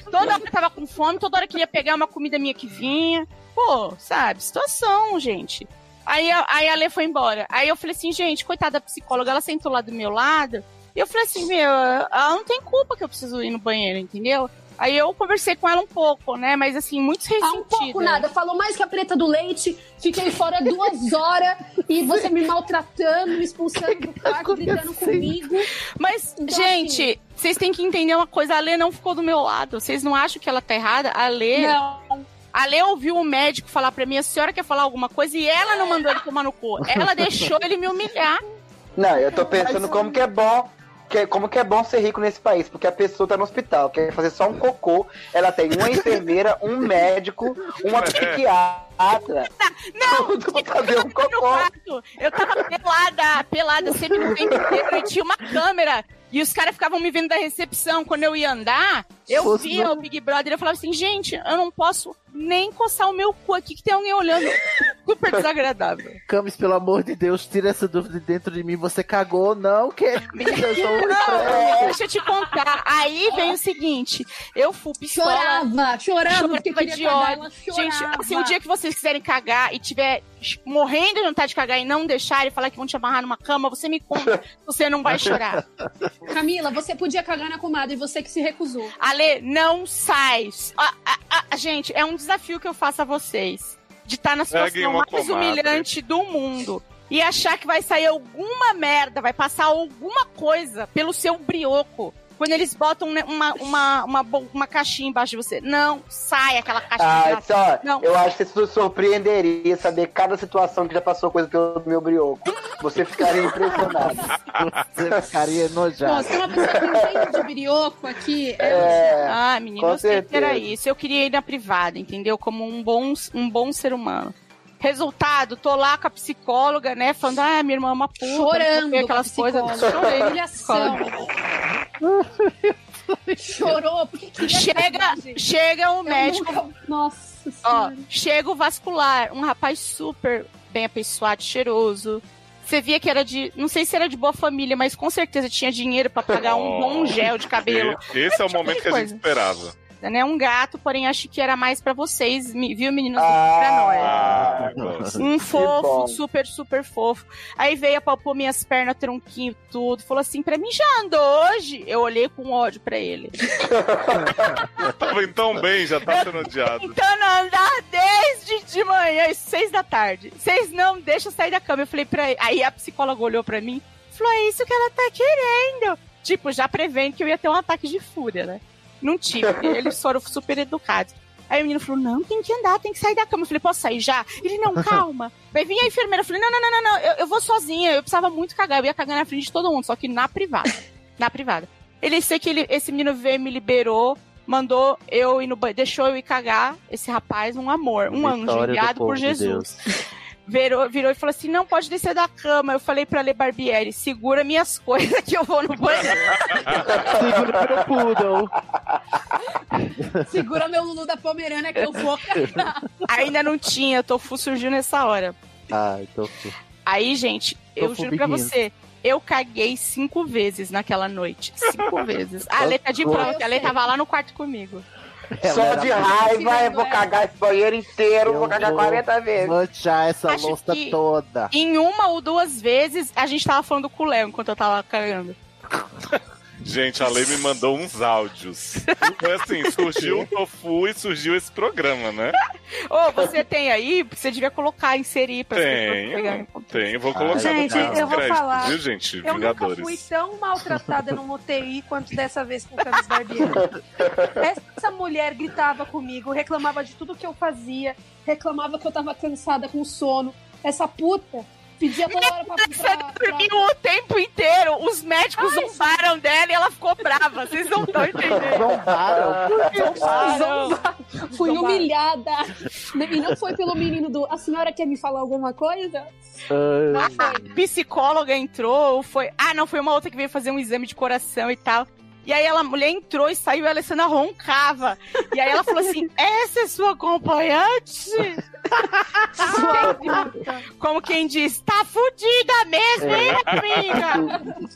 Toda hora que tava com fome, toda hora queria pegar uma comida minha que vinha. Pô, sabe? Situação, gente. Aí, a- aí a Lê foi embora. Aí eu falei assim, gente, coitada da psicóloga, ela sentou lá do meu lado. E eu falei assim, meu, ela não tem culpa que eu preciso ir no banheiro, entendeu? Aí eu conversei com ela um pouco, né? Mas assim, muito Ah, um ressentida. pouco nada. Falou mais que a preta do leite. Fiquei fora duas horas e você me maltratando, me expulsando do quarto, gritando comigo. Mas, Então, gente, vocês têm que entender uma coisa. A Lê não ficou do meu lado. Vocês não acham que ela tá errada? A Lê... Não. A Lê ouviu o médico falar pra mim, a senhora quer falar alguma coisa? E ela não mandou ele tomar no cu. Ela deixou ele me humilhar. Não, eu tô pensando como que é bom. Que, como que é bom ser rico nesse país, porque a pessoa tá no hospital, quer fazer só um cocô, ela tem uma enfermeira, um médico, uma psiquiatra. Não, Tudo pra fazer um no cocô. quarto. Eu tava pelada, pelada, sempre no tempo inteiro. E tinha uma câmera. E os caras ficavam me vendo da recepção. Quando eu ia andar, eu Fosse via não. o Big Brother e eu falava assim, gente, eu não posso nem coçar o meu cu aqui, que tem alguém olhando. Super desagradável. Camis, pelo amor de Deus, tira essa dúvida de dentro de mim. Você cagou ou não, querida? Eu sou um Não, deixa eu te contar. Aí vem o seguinte, eu fui pistola. Chorava, chorava, porque Chorava queria de cagar, ódio. Gente, assim, o dia que vocês quiserem cagar e tiver morrendo de vontade de cagar e não deixar e falar que vão te amarrar numa cama, você me conta. Você não vai chorar. Camila, você podia cagar na comadre e você que se recusou. Não sai. Ah, ah, ah, gente, é um desafio que eu faço a vocês. De estar na Peguem situação mais humilhante do mundo. E achar que vai sair alguma merda, vai passar alguma coisa pelo seu brioco. Quando eles botam né, uma, uma, uma, uma caixinha embaixo de você. Não sai aquela caixinha. Ah, só, Não. eu acho que você se surpreenderia saber cada situação que já passou coisa pelo meu brioco. Você ficaria impressionado. Você ficaria enojado. Nossa, tem uma pessoa que entende de birioco aqui. É... É, Ah, menino, eu sei que era isso. Eu queria ir na privada, entendeu? Como um bom, um bom ser humano. Resultado, tô lá com a psicóloga, né? Falando, ah, minha irmã é uma puta. Chorando aquelas coisas. Chorei. Humilhação. Chorou, porque queria Chega, cagar, gente. chega o Eu médico, nunca- Nossa ó, senhora. chega o vascular, um rapaz super bem apessoado, cheiroso. Você via que era de, não sei se era de boa família, mas com certeza tinha dinheiro pra pagar um bom gel de cabelo. E- Esse é o Tipo momento que a gente coisa. esperava. Né? Um gato, porém acho que era mais pra vocês, viu, meninos? Ah. pra nós. Ah, gosto. Um fofo, super, super fofo. Aí veio, apalpou minhas pernas, tronquinho, tudo. Falou assim pra mim, já andou hoje? Eu olhei com ódio pra ele. Tava indo tão bem, já tá sendo odiado. Tentando andar desde de manhã, às seis da tarde. Vocês não deixam sair da cama. Eu falei pra ele. Aí a psicóloga olhou pra mim falou: é isso que ela tá querendo. Tipo, já prevendo que eu ia ter um ataque de fúria, né? Não tive. Eles foram super educados. Aí o menino falou: não, tem que andar, tem que sair da cama. Eu falei, posso sair já? Ele, não, calma. Aí vinha a enfermeira, eu falei, não, não, não, não, não, eu, eu vou sozinha, eu precisava muito cagar, eu ia cagar na frente de todo mundo, só que na privada. Na privada. Ele sei que ele, esse menino veio, me liberou, mandou eu ir no banheiro, deixou eu ir cagar. Esse rapaz, um amor, um anjo Vitória do enviado por de Jesus. Virou, virou e falou assim: não pode descer da cama. Eu falei pra Lê Barbieri: segura minhas coisas que eu vou no banheiro. Segura meu poodle. Segura meu Lulu da Pomerânia que eu vou cagar. Ainda não tinha, Tofu surgiu nessa hora. Ah, então. Aí, gente, eu Tofu juro pra você. Eu caguei cinco vezes naquela noite. Cinco vezes. A Lê tá de prova, a Lê tava lá no quarto comigo. Só Ela de raiva, eu vou cagar esse banheiro inteiro, Eu vou cagar vou 40 vezes. Manchar essa Acho louça toda. Em uma ou duas vezes, a gente tava falando com o Léo enquanto eu tava cagando. Gente, a Lei me mandou uns áudios. Foi assim, surgiu o Tofu e surgiu esse programa, né? Ô, você tem aí? Você devia colocar, inserir pra Tenho, pegarem. tenho. Vou Ah, colocar Gente, no eu vou falar. Viu, gente? Eu nunca Vingadores. fui tão maltratada numa UTI quanto dessa vez com o Camis Barbieri. Essa mulher gritava comigo, reclamava de tudo que eu fazia, reclamava que eu tava cansada com sono. Essa puta pedia toda hora pra, Você pra, pra, dormiu o tempo inteiro. Os médicos zombaram dela e ela ficou brava. Vocês não estão entendendo. Zombaram. Zombaram. Fui humilhada. E não foi pelo menino do. A senhora quer me falar alguma coisa? Ah, A psicóloga entrou, ou foi. Ah, não, foi uma outra que veio fazer um exame de coração e tal. E aí ela, a mulher entrou e saiu e a Alessandra roncava. E aí ela falou assim: essa é sua acompanhante? Como quem diz, tá fudida mesmo, hein, amiga?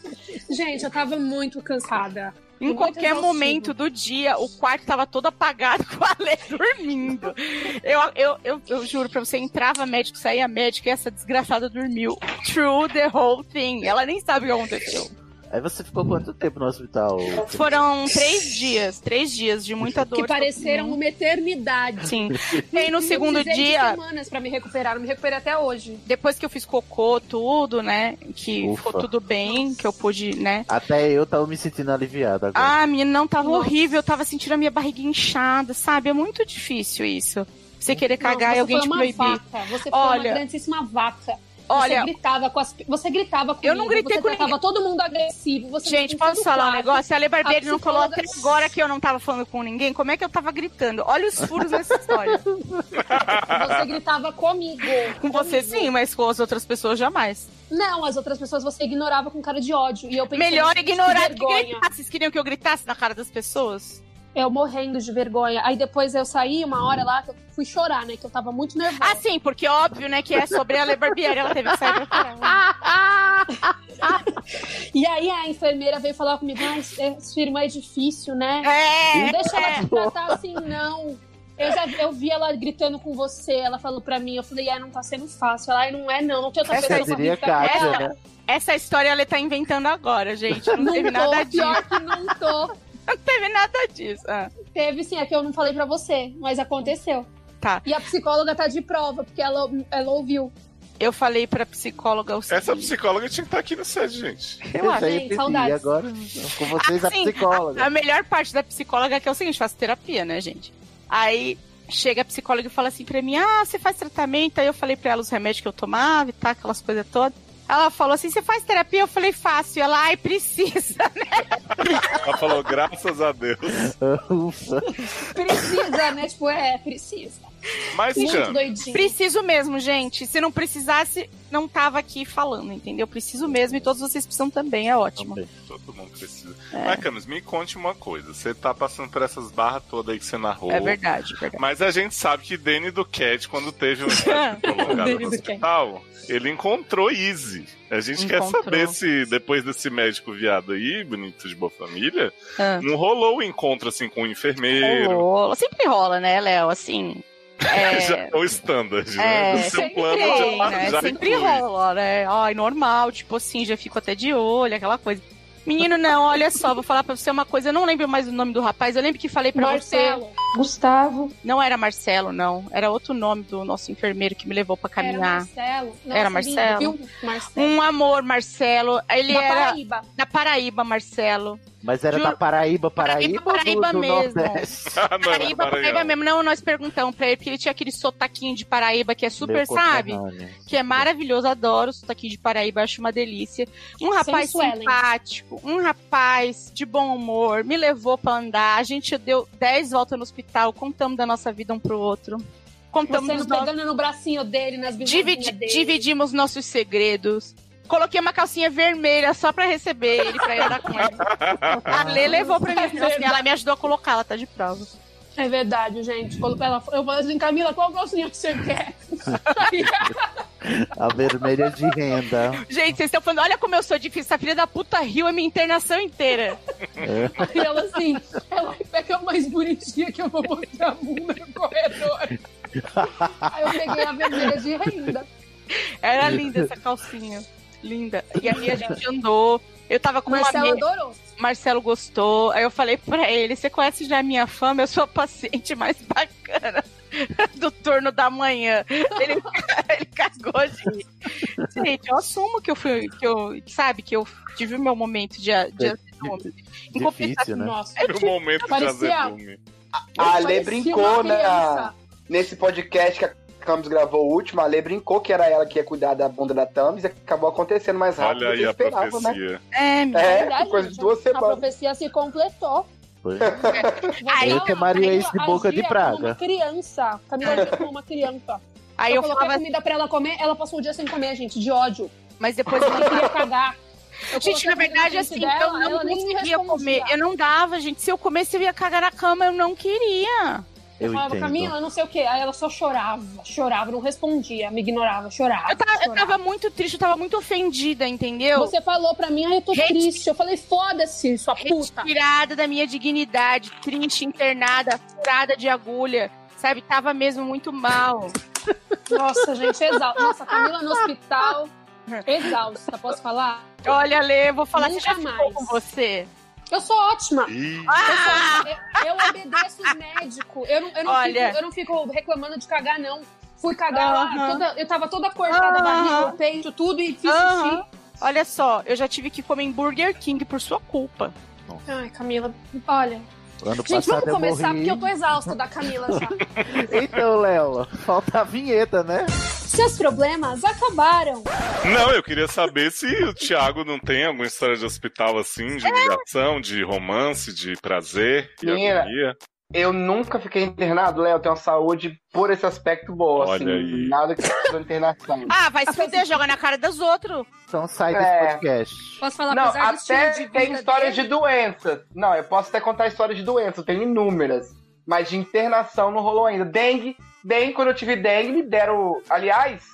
Gente, eu tava muito cansada. Em Muito qualquer exaustivo. momento do dia, o quarto tava todo apagado com a Lê dormindo. Eu, eu, eu, eu juro pra você, entrava médico, saía médico e essa desgraçada dormiu. Through the whole thing. Ela nem sabe o que aconteceu. Aí você ficou quanto tempo no hospital? Foram três dias, três dias de muita dor. Que pareceram uma eternidade. Sim. E aí no segundo dia, semanas pra me recuperar, não me recuperei até hoje. depois que eu fiz cocô, tudo, né? Que Ufa. ficou tudo bem, que eu pude, né? Até eu tava me sentindo aliviado agora. Ah, menina, não, tava Nossa. horrível. Eu tava sentindo a minha barriga inchada, sabe? É muito difícil isso. Você querer cagar Não, e alguém você te proibir. vaca. Você foi Olha- uma grandíssima vaca. Olha, você gritava com as, você gritava comigo, Eu não gritei você com tratava todo mundo agressivo. Você gente, posso falar um quarto. negócio? A Lê Barbieri A não falou até agora que eu não tava falando com ninguém. Como é que eu tava gritando? Olha os furos nessa história. Você gritava comigo. com você comigo. sim, mas com as outras pessoas jamais. Não, as outras pessoas você ignorava com cara de ódio. E eu pensei, Melhor ignorar que que gritar. Vocês queriam que eu gritasse na cara das pessoas? Eu morrendo de vergonha. Aí depois eu saí uma hora lá que eu fui chorar, né? Que eu tava muito nervosa. Ah, sim, porque óbvio, né, que é sobre a Lê Barbieri. Ela teve que sair pra. E aí a enfermeira veio falar comigo, ah, é- sua irmã é difícil, né? É, Não deixa ela te tratar assim, não. Eu já eu vi ela gritando com você, ela falou pra mim, eu falei, é, não tá sendo fácil. Ela, "Ai, não é não, não tem outra Essa pessoa diria gritar com Kátia, ela." né? Essa história ela tá inventando agora, gente. Não, Não teve tô, nada disso. pior que não tô. Não teve nada disso. Ah. Teve sim, é que eu não falei pra você, mas aconteceu. Tá. E a psicóloga tá de prova, porque ela, ela ouviu. Eu falei pra psicóloga o seguinte. Essa psicóloga tinha que estar aqui no set, gente. Eu gente, vi, saudades. agora com vocês a Assim, psicóloga. A melhor parte da psicóloga é que é o seguinte, faço terapia, né, gente? Aí chega a psicóloga e fala assim pra mim, ah, você faz tratamento? Aí eu falei pra ela os remédios que eu tomava e tá, aquelas coisas todas. Ela falou assim, você faz terapia? Eu falei. E ela, ai, precisa. Ela falou, graças a Deus. Precisa, né? Tipo, é, precisa. Mas, Muito Cam, doidinho. Preciso mesmo, gente. Se não precisasse, não tava aqui falando, entendeu? Preciso mesmo e todos vocês precisam também, é ótimo. Também. todo mundo precisa. É. Mas, Camis, me conte uma coisa. Você tá passando por essas barras todas aí que você narrou. É verdade, é verdade. Mas a gente sabe que Danny do Cat, quando teve um prolongado no hospital, ele encontrou Easy. A gente quer Encontrou. saber se, depois desse médico viado aí, bonito de boa família, Ah. não rolou o encontro assim com o enfermeiro. Rolou. Sempre rola, né, Léo? Assim. É, Já é o standard, É, né? Do seu sempre plano tem, já, né? já Sempre inclui. rola, né? Ai, normal, tipo assim, já fico até de olho, aquela coisa. Menino, não, olha só, vou falar pra você uma coisa, eu não lembro mais o nome do rapaz, eu lembro que falei pra Marcelo. Gustavo. você. Não era Marcelo, não. Era outro nome do nosso enfermeiro que me levou pra Era caminhar. Marcelo. Nossa, Era lindo, Marcelo? viu? Marcelo. Um amor, Marcelo. Ele da era Paraíba. da Paraíba, Marcelo. Mas era da Paraíba, Paraíba, Paraíba ou do, do mesmo. Nordeste? Ah, não, Paraíba, Maranhão. Paraíba mesmo. Não, nós perguntamos pra ele, porque ele tinha aquele sotaquinho de Paraíba que é super, Meu sabe? que é maravilhoso, adoro o sotaque de Paraíba, acho uma delícia. Um rapaz Sensuelen. simpático, um rapaz de bom humor, me levou pra andar, a gente deu 10 voltas no hospital, contamos da nossa vida um pro outro. Contamos Você dos não nossos... pegando no bracinho dele, nas Dividi- dele. dividimos nossos segredos. Coloquei uma calcinha vermelha só pra receber ele, pra ir andar com ele. A Lê levou pra mim, É essa calcinha, ela me ajudou a colocar, ela tá de prova. É verdade, gente. Quando ela, eu falei assim, Camila, qual calcinha que você quer? A vermelha de renda. Gente, vocês estão falando, olha como eu sou difícil, essa filha da puta riu a minha internação inteira. É. aí ela assim, ela pega a mais bonitinha que eu vou mostrar a bunda no corredor. Aí eu peguei a vermelha de renda. Era linda essa calcinha. Linda. E aí a gente andou. Eu tava com Marcelo uma amiga. adorou. Marcelo gostou. Aí eu falei pra ele: Você conhece já a minha fama? Eu sou a paciente mais bacana do turno da manhã. Ele, ele cagou de rir. Gente, eu assumo que eu fui. Que eu, sabe, que eu tive o meu momento de. de azedume. Em Difícil, né? Nossa. No momento de azedume. A Parecia brincou criança. nesse podcast que a Camis gravou o último. A Lê brincou que era ela que ia cuidar da bunda da Thames e acabou acontecendo mais rápido Olha do aí que a esperava, né? profecia. É, menina. É, Verdade, coisa de duas A semanas. profecia se completou. Foi. Aí Eu chamaria Camila isso de boca de praga. Uma criança. Camila agia como uma criança. Aí eu eu coloquei falava. comida pra ela comer, ela passou o dia sem comer, gente, de ódio. Mas depois Ela queria cagar. Eu Gente, na a verdade, assim, dela, eu não conseguia comer. Eu não dava, gente. Se eu comesse, eu ia cagar na cama. Eu não queria. Eu, Eu falava, entendo. Camila, não sei o quê. Aí ela só chorava, chorava, não respondia, me ignorava, chorava. Eu tava, eu chorava. tava muito triste, eu tava muito ofendida, entendeu? Você falou pra mim, ai, eu tô triste. Eu falei, foda-se, sua puta. Retirada da minha dignidade, triste, internada, furada de agulha, sabe? Tava mesmo muito mal. Nossa, gente, exausta. Nossa, Camila no hospital, exausta, posso falar? Olha, Lê, eu vou falar, Nunca você já ficou mais. com você? Eu sou ótima. Ah! Eu, sou- eu- eu obedeço os médicos. Eu não, eu, não Olha. fico, eu não fico reclamando de cagar, não. Fui cagar lá, Aham. toda, eu tava toda cortada, a barriga, Aham. o peito, tudo, e fiz Aham. xixi. Olha só, eu já tive que comer em Burger King por sua culpa. Ai, Camila, olha. Ano Gente, passado vamos eu começar, morri. porque eu tô exausta da Camila já. Então, Léo, falta a vinheta, né? Seus problemas acabaram. Não, eu queria saber se o Thiago não tem alguma história de hospital assim, de humilhação, de romance, de prazer e agonia. Eu nunca fiquei internado, Léo. Eu tenho uma saúde por esse aspecto boa, Olha assim. aí. Nada que de internação. Ah, vai se fuder, joga na cara dos outros. Então sai desse É. podcast. Posso falar, Não, até de tem histórias dele, de doenças. Não, eu posso até contar histórias de doenças, eu tenho inúmeras. Mas de internação não rolou ainda. Dengue, dengue, quando eu tive dengue, me deram. Aliás,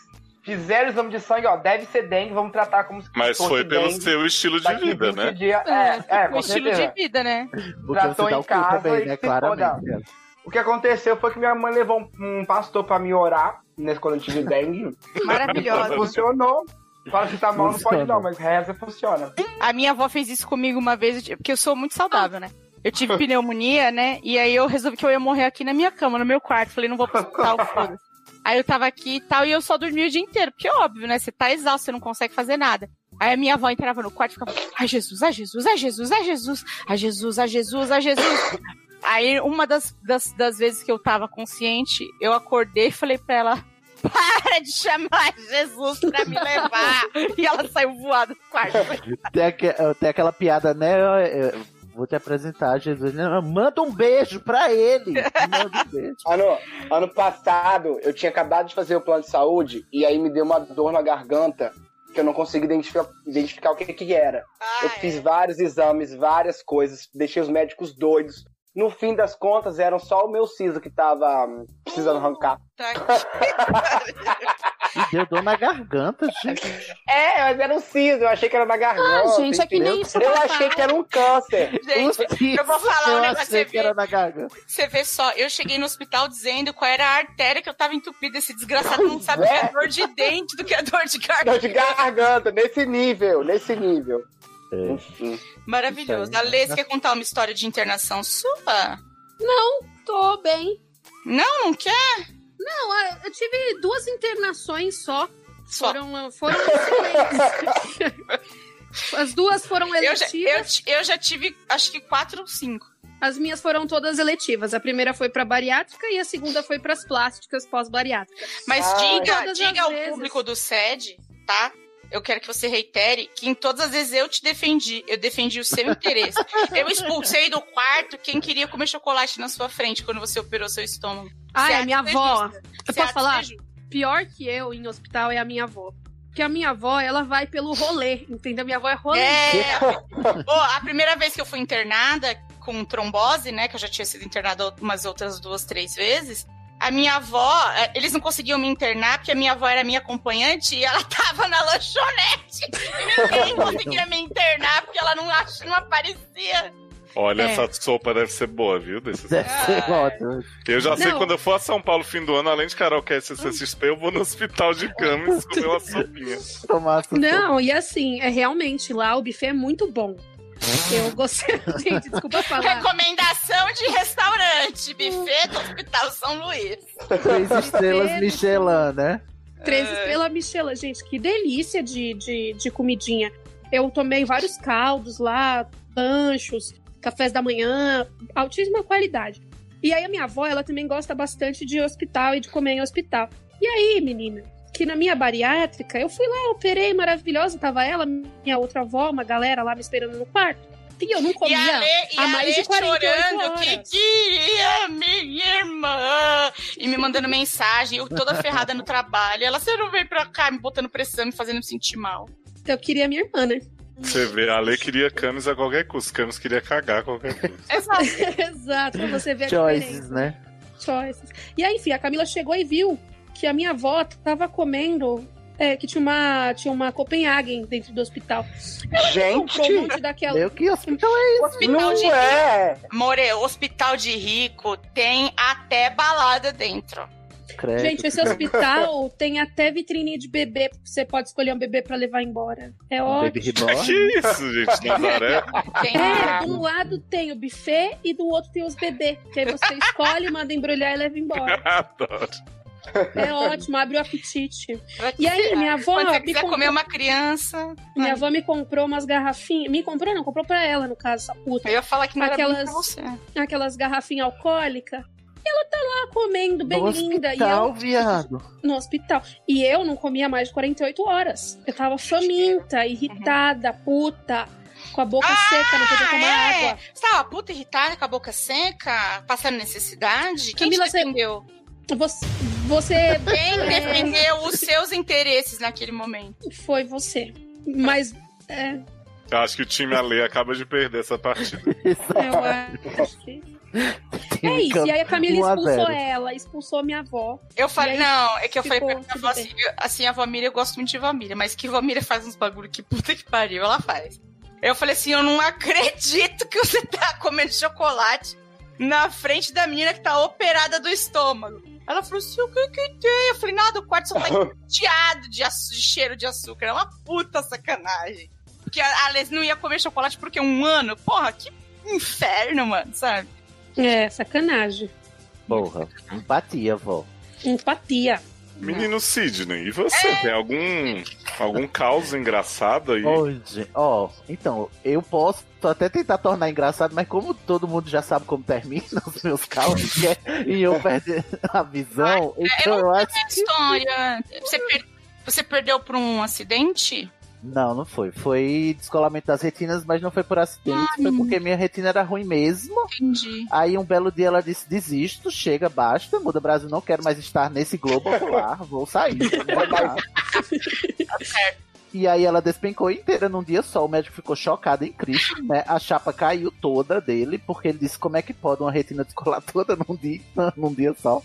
fizeram exame de sangue, ó. Deve ser dengue, vamos tratar como se Mas fosse foi pelo dengue. seu estilo de vida, 20 né? dias- É, é, o com estilo certeza. de vida, né? Porque Tratou em o casa também, e né? Claramente. O que aconteceu foi que minha mãe levou um, pastor pra me orar, nesse quando eu tive dengue. Maravilhosa. Funcionou. Fala que tá mal, não pode não, mas reza funciona. A minha avó fez isso comigo uma vez, porque eu sou muito saudável, né? Eu tive pneumonia, né? E aí eu resolvi que eu ia morrer aqui na minha cama, no meu quarto. Falei, não vou pro hospital, foda-se. Aí eu tava aqui e tal, e eu só dormia o dia inteiro. Porque óbvio, né? Você tá exausto, você não consegue fazer nada. Aí a minha avó entrava no quarto e ficava, ai Jesus, ai Jesus, ai Jesus, ai Jesus, ai Jesus, ai Jesus, ai Jesus. Aí uma das, das, das vezes que eu tava consciente, eu acordei e falei pra ela, para de chamar Jesus pra me levar. e ela saiu voada do quarto. Tem, aque- tem aquela piada, né? Vou te apresentar, Jesus. Manda um beijo pra ele. Manda um beijo. Ano, ano passado, eu tinha acabado de fazer o plano de saúde e aí me deu uma dor na garganta que eu não consegui identificar, identificar o que que era. Ah, eu fiz vários exames, várias coisas, deixei os médicos doidos. No fim das contas, eram só o meu siso que tava hum, precisando arrancar. E deu dor na garganta, gente. É, mas era um siso, eu achei que era na garganta. Ah, gente, é que nem isso Eu achei que era um câncer. Gente, eu vou falar um negócio, você que era vê, na garganta. você vê só, eu cheguei no hospital dizendo qual era a artéria que eu tava entupida. Esse desgraçado não sabe o que é dor de dente do que é dor de Dor garganta. de garganta, nesse nível, nesse nível. É. Enfim. Maravilhoso. A você quer contar uma história de internação sua? Tô bem. Não, não quer? Não, eu tive duas internações só. Só. Foram, ah, foram excelentes. As duas foram Eu já, eletivas. eu, eu já tive, acho que quatro ou cinco. As minhas foram todas eletivas. A primeira foi pra bariátrica e a segunda foi pras plásticas pós-bariátrica. Mas Ah, diga, diga as ao vezes. público do SED, tá? Eu quero que você reitere que em todas as vezes eu te defendi. Eu defendi o seu interesse. eu expulsei do quarto quem queria comer chocolate na sua frente quando você operou seu estômago. Ah, Você é minha avó. Eu Você posso acha falar? Pior que eu em hospital é a minha avó. Porque a minha avó, ela vai pelo rolê, entendeu? Minha avó é rolê. É. Pô, a primeira vez que eu fui internada com trombose, né? Que eu já tinha sido internada umas outras duas, três vezes. A minha avó, eh, eles não conseguiam me internar porque a minha avó era minha acompanhante e ela tava na lanchonete. E ninguém conseguia me internar porque ela não, ach- não aparecia. Olha, É. essa sopa deve ser boa, viu? Desses... Deve ser Ah. ótimo. Eu já sei, Não. quando eu for a São Paulo fim do ano, além de karaokê e CCXP, eu vou no hospital de Camis comer uma sopinha. Tomar essa Não, e assim, é realmente lá o buffet é muito bom. Eu gostei. Gente, desculpa falar. Recomendação de restaurante, buffet do Hospital São Luís. Três estrelas Michelin, né? Três Ai. estrelas Michelin, gente, que delícia de, de, de comidinha. Eu tomei vários caldos lá, lanchos, cafés da manhã, altíssima qualidade. E aí a minha avó, ela também gosta bastante de hospital e de comer em hospital. E aí, menina, que na minha bariátrica, eu fui lá, operei, maravilhosa, tava ela, minha outra avó, uma galera lá me esperando no quarto. E eu não E comia. a Lê, e há a mais Lê de 48 chorando que horas. queria minha irmã. E me mandando mensagem, eu toda ferrada no trabalho. Ela, você não veio pra cá me botando pressão, me fazendo me sentir mal. Eu queria minha irmã, né? Você vê, a Lê queria Camis a qualquer custo. Camis queria cagar a qualquer custo. Exato. Exato, pra você ver a Choices, diferença. né? Choices. E aí, enfim, a Camila chegou e viu que a minha avó tava comendo. é, que tinha uma, tinha uma Copenhagen dentro do hospital. Gente, Comprou um monte daquela. Meu, que hospital é esse? Hospital de não é. More, hospital de rico tem até balada dentro. Credo. Gente, esse hospital tem até vitrine de bebê. Você pode escolher um bebê pra levar embora. É Um ótimo. Que isso, gente, Nazaré? Tem É, de um lado tem o buffet e do outro tem os bebês. Que aí você escolhe, manda embrulhar e leva embora. Adoro. É ótimo, abre o apetite. E aí, minha avó Quando você quiser comprou- comer uma criança. Minha avó me comprou umas garrafinhas. Me comprou, não, comprou pra ela, no caso, essa puta. Eu ia falar que não era Aquelas- pra você. Aquelas garrafinhas alcoólicas. E ela tá lá comendo, bem No linda. E hospital, eu viado. no hospital. E eu não comia mais de 48 horas. Eu tava faminta, irritada, puta, com a boca seca, não podia tomar Ah, é? água. Você tava puta, irritada, com a boca seca, passando necessidade? Quem Camila, te você- defendeu? Você, você Quem É. defendeu os seus interesses naquele momento? foi você. Mas é, Eu acho que o time Ale acaba de perder essa partida. eu acho que. É isso. E aí a Camila a expulsou ela, expulsou minha avó. Eu falei, não, é que eu falei pra minha avó assim, eu- assim, a Vamília, eu gosto muito de Vamília, mas que Vamília faz uns bagulho que puta que pariu, ela faz. Eu falei assim, eu não acredito que você tá comendo chocolate na frente da menina que tá operada do estômago. Ela falou assim, o que que tem? Eu falei, nada, o quarto só tá enteado de, de cheiro de açúcar. É uma puta sacanagem. Porque a Alex não ia comer chocolate porque um ano? Porra, que inferno, mano, sabe? É, sacanagem. Porra, empatia, vó. Empatia. Menino Sidney, e você? Tem algum, algum caos engraçado aí? Hoje, ó, então, eu posso até tentar tornar engraçado, mas como todo mundo já sabe como termina os meus caos, que é e eu perder a visão, então eu acho A história. Você, per- você perdeu por um acidente? Não, não foi. Foi descolamento das retinas, mas não foi por acidente. Foi porque minha retina era ruim mesmo. Entendi. Aí um belo dia ela disse: desisto, chega, basta, muda Brasil, não quero mais estar nesse globo ocular, vou sair. vou mudar." E aí ela despencou inteira num dia só. O médico ficou chocado em Cristo, né? A chapa caiu toda dele, porque ele disse como é que pode uma retina descolar toda num dia, num dia só.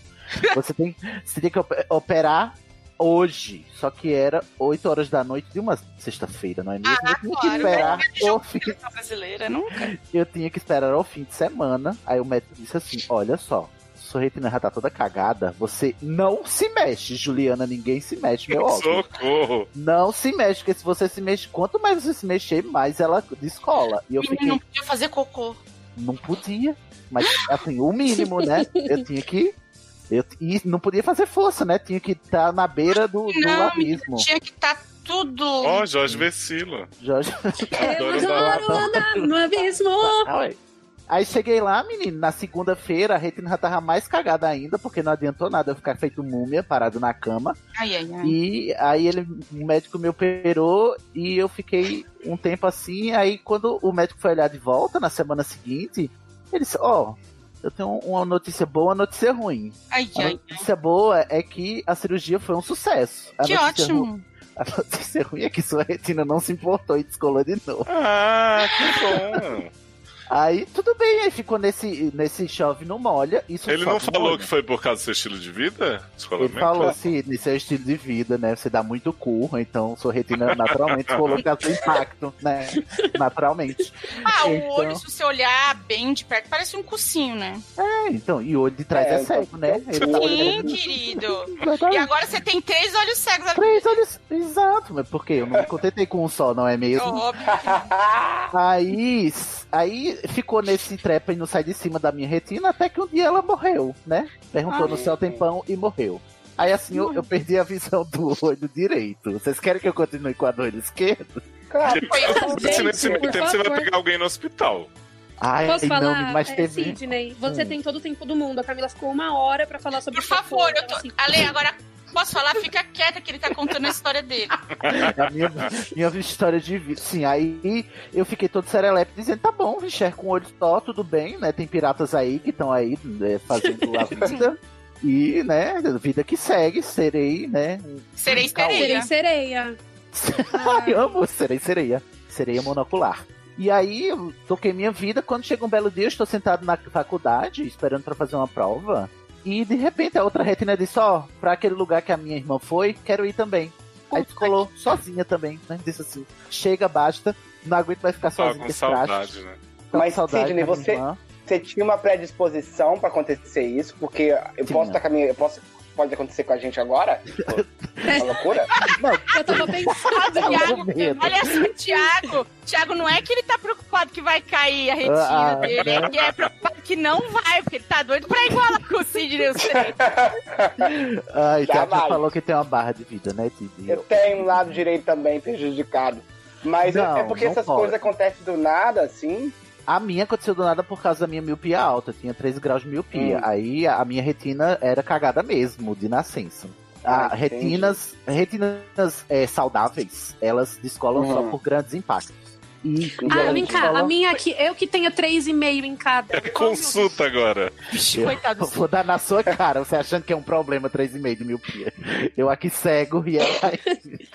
Você tem, você tem que op- operar hoje. Só que era 8 horas da noite de uma sexta-feira, não é mesmo? eu tinha que claro, esperar né? o fim A brasileira nunca. eu tinha que esperar ao fim de semana. Aí o médico disse assim: Olha só, sua retina já tá toda cagada. Você não se mexe, Juliana. Ninguém se mexe, meu óbvio. Socorro! Não se mexe, porque se você se mexe, quanto mais você se mexer, mais ela descola. E eu fiquei, não podia fazer cocô. não podia. Mas assim, o mínimo, né? Eu tinha que. Eu, e não podia fazer força, né? Tinha que estar na beira do, do Não, abismo. Tinha que estar tudo. Ó, Jorge Vecila. Jorge. Eu Adoro dar- adoro andar no abismo. Ah, ué. Aí cheguei lá, menino, na segunda-feira a retina já tava mais cagada ainda, porque não adiantou nada eu ficar feito múmia, parado na cama. Ai, ai, ai. E aí ele, o médico me operou e eu fiquei um tempo assim. Aí quando o médico foi olhar de volta na semana seguinte, ele disse: Ó, eu tenho uma notícia boa e uma notícia ruim. Ai, A ai. notícia boa é que a cirurgia foi um sucesso. A Que ótimo. A notícia ruim é que sua retina não se importou e descolou de novo. Ah, que bom! Aí tudo bem, aí ficou nesse, nesse chove não molha. Isso Ele não falou molha. que foi por causa do seu estilo de vida? Ele falou assim, nesse o estilo de vida, né? Você dá muito curro, então sua retina naturalmente colocou seu impacto, né? Naturalmente. Ah, o Então- olho, se você olhar bem de perto, parece um cocinho, né? É, então, e o olho de trás é, É, cego, né? Ele tá Sim, querido. E agora você tem três olhos cegos. Três olhos. Exato, mas por quê? Eu não me contentei com um só, não é mesmo? Óbvio. Aí, aí ficou nesse trepa e não sai de cima da minha retina, até que um dia ela morreu, né? Perguntou Ai. no céu tempão e morreu. Aí assim eu, eu perdi a visão do olho direito. Vocês querem que eu continue com a do olho esquerdo? Claro. Se nesse meio tempo você vai pegar alguém no hospital. Ai, Posso não, falar? mas É, teve. Sidney, você Hum. tem todo o tempo do mundo. A Camila ficou uma hora pra falar sobre Por favor, eu tô. assim, Ale, agora posso falar? Fica quieta que ele tá contando a história dele. A minha, minha história de vida. Sim, aí eu fiquei todo serelepe dizendo: tá bom, enxerga com o olho só, tudo bem, né? Tem piratas aí que estão aí né, fazendo a vida. E, né, vida que segue, serei, né? Serei um caô. Serei sereia. sereia. Ai, amo sereia, sereia. Sereia monocular. E aí, eu toquei minha vida. Quando chega um belo dia, eu estou sentado na faculdade, esperando para fazer uma prova. E de repente a outra retina disse, ó, pra aquele lugar que a minha irmã foi, quero ir também. Aí descolou sozinha também, né? Disse assim, chega, basta, não aguento mais ficar sozinha com com saudade, traste. né? Mas, saudade Sidney, você-. Você tinha uma predisposição pra acontecer isso, porque eu Tinha. posso estar com a minha. Eu posso, pode acontecer com a gente agora? Tipo, uma loucura? Eu tava pensando. Tiago, medo. olha só, Tiago. Tiago, não é que ele tá preocupado que vai cair a retina Ah, dele, é né? que é preocupado que não vai, porque ele tá doido pra igualar com o Sidney. Ai, Tiago já Jamais. falou que tem uma barra de vida, né, Tibi? Eu tenho um lado direito também prejudicado. Mas é- Não, é porque essas pode. coisas acontecem do nada, assim. A minha aconteceu do nada por causa da minha miopia alta, tinha 13 graus de miopia. Hum. Aí a minha retina era cagada mesmo, de nascença. Ah, Ah, retinas, retinas é, saudáveis, elas descolam só Uhum. por grandes impactos. E, e Ah, vem cá, a minha aqui, eu que tenho 3,5 em cada. É consulta agora. Vixe, Eu coitado. vou dar na sua cara, você achando que é um problema 3,5 de miopia. Eu aqui cego e ela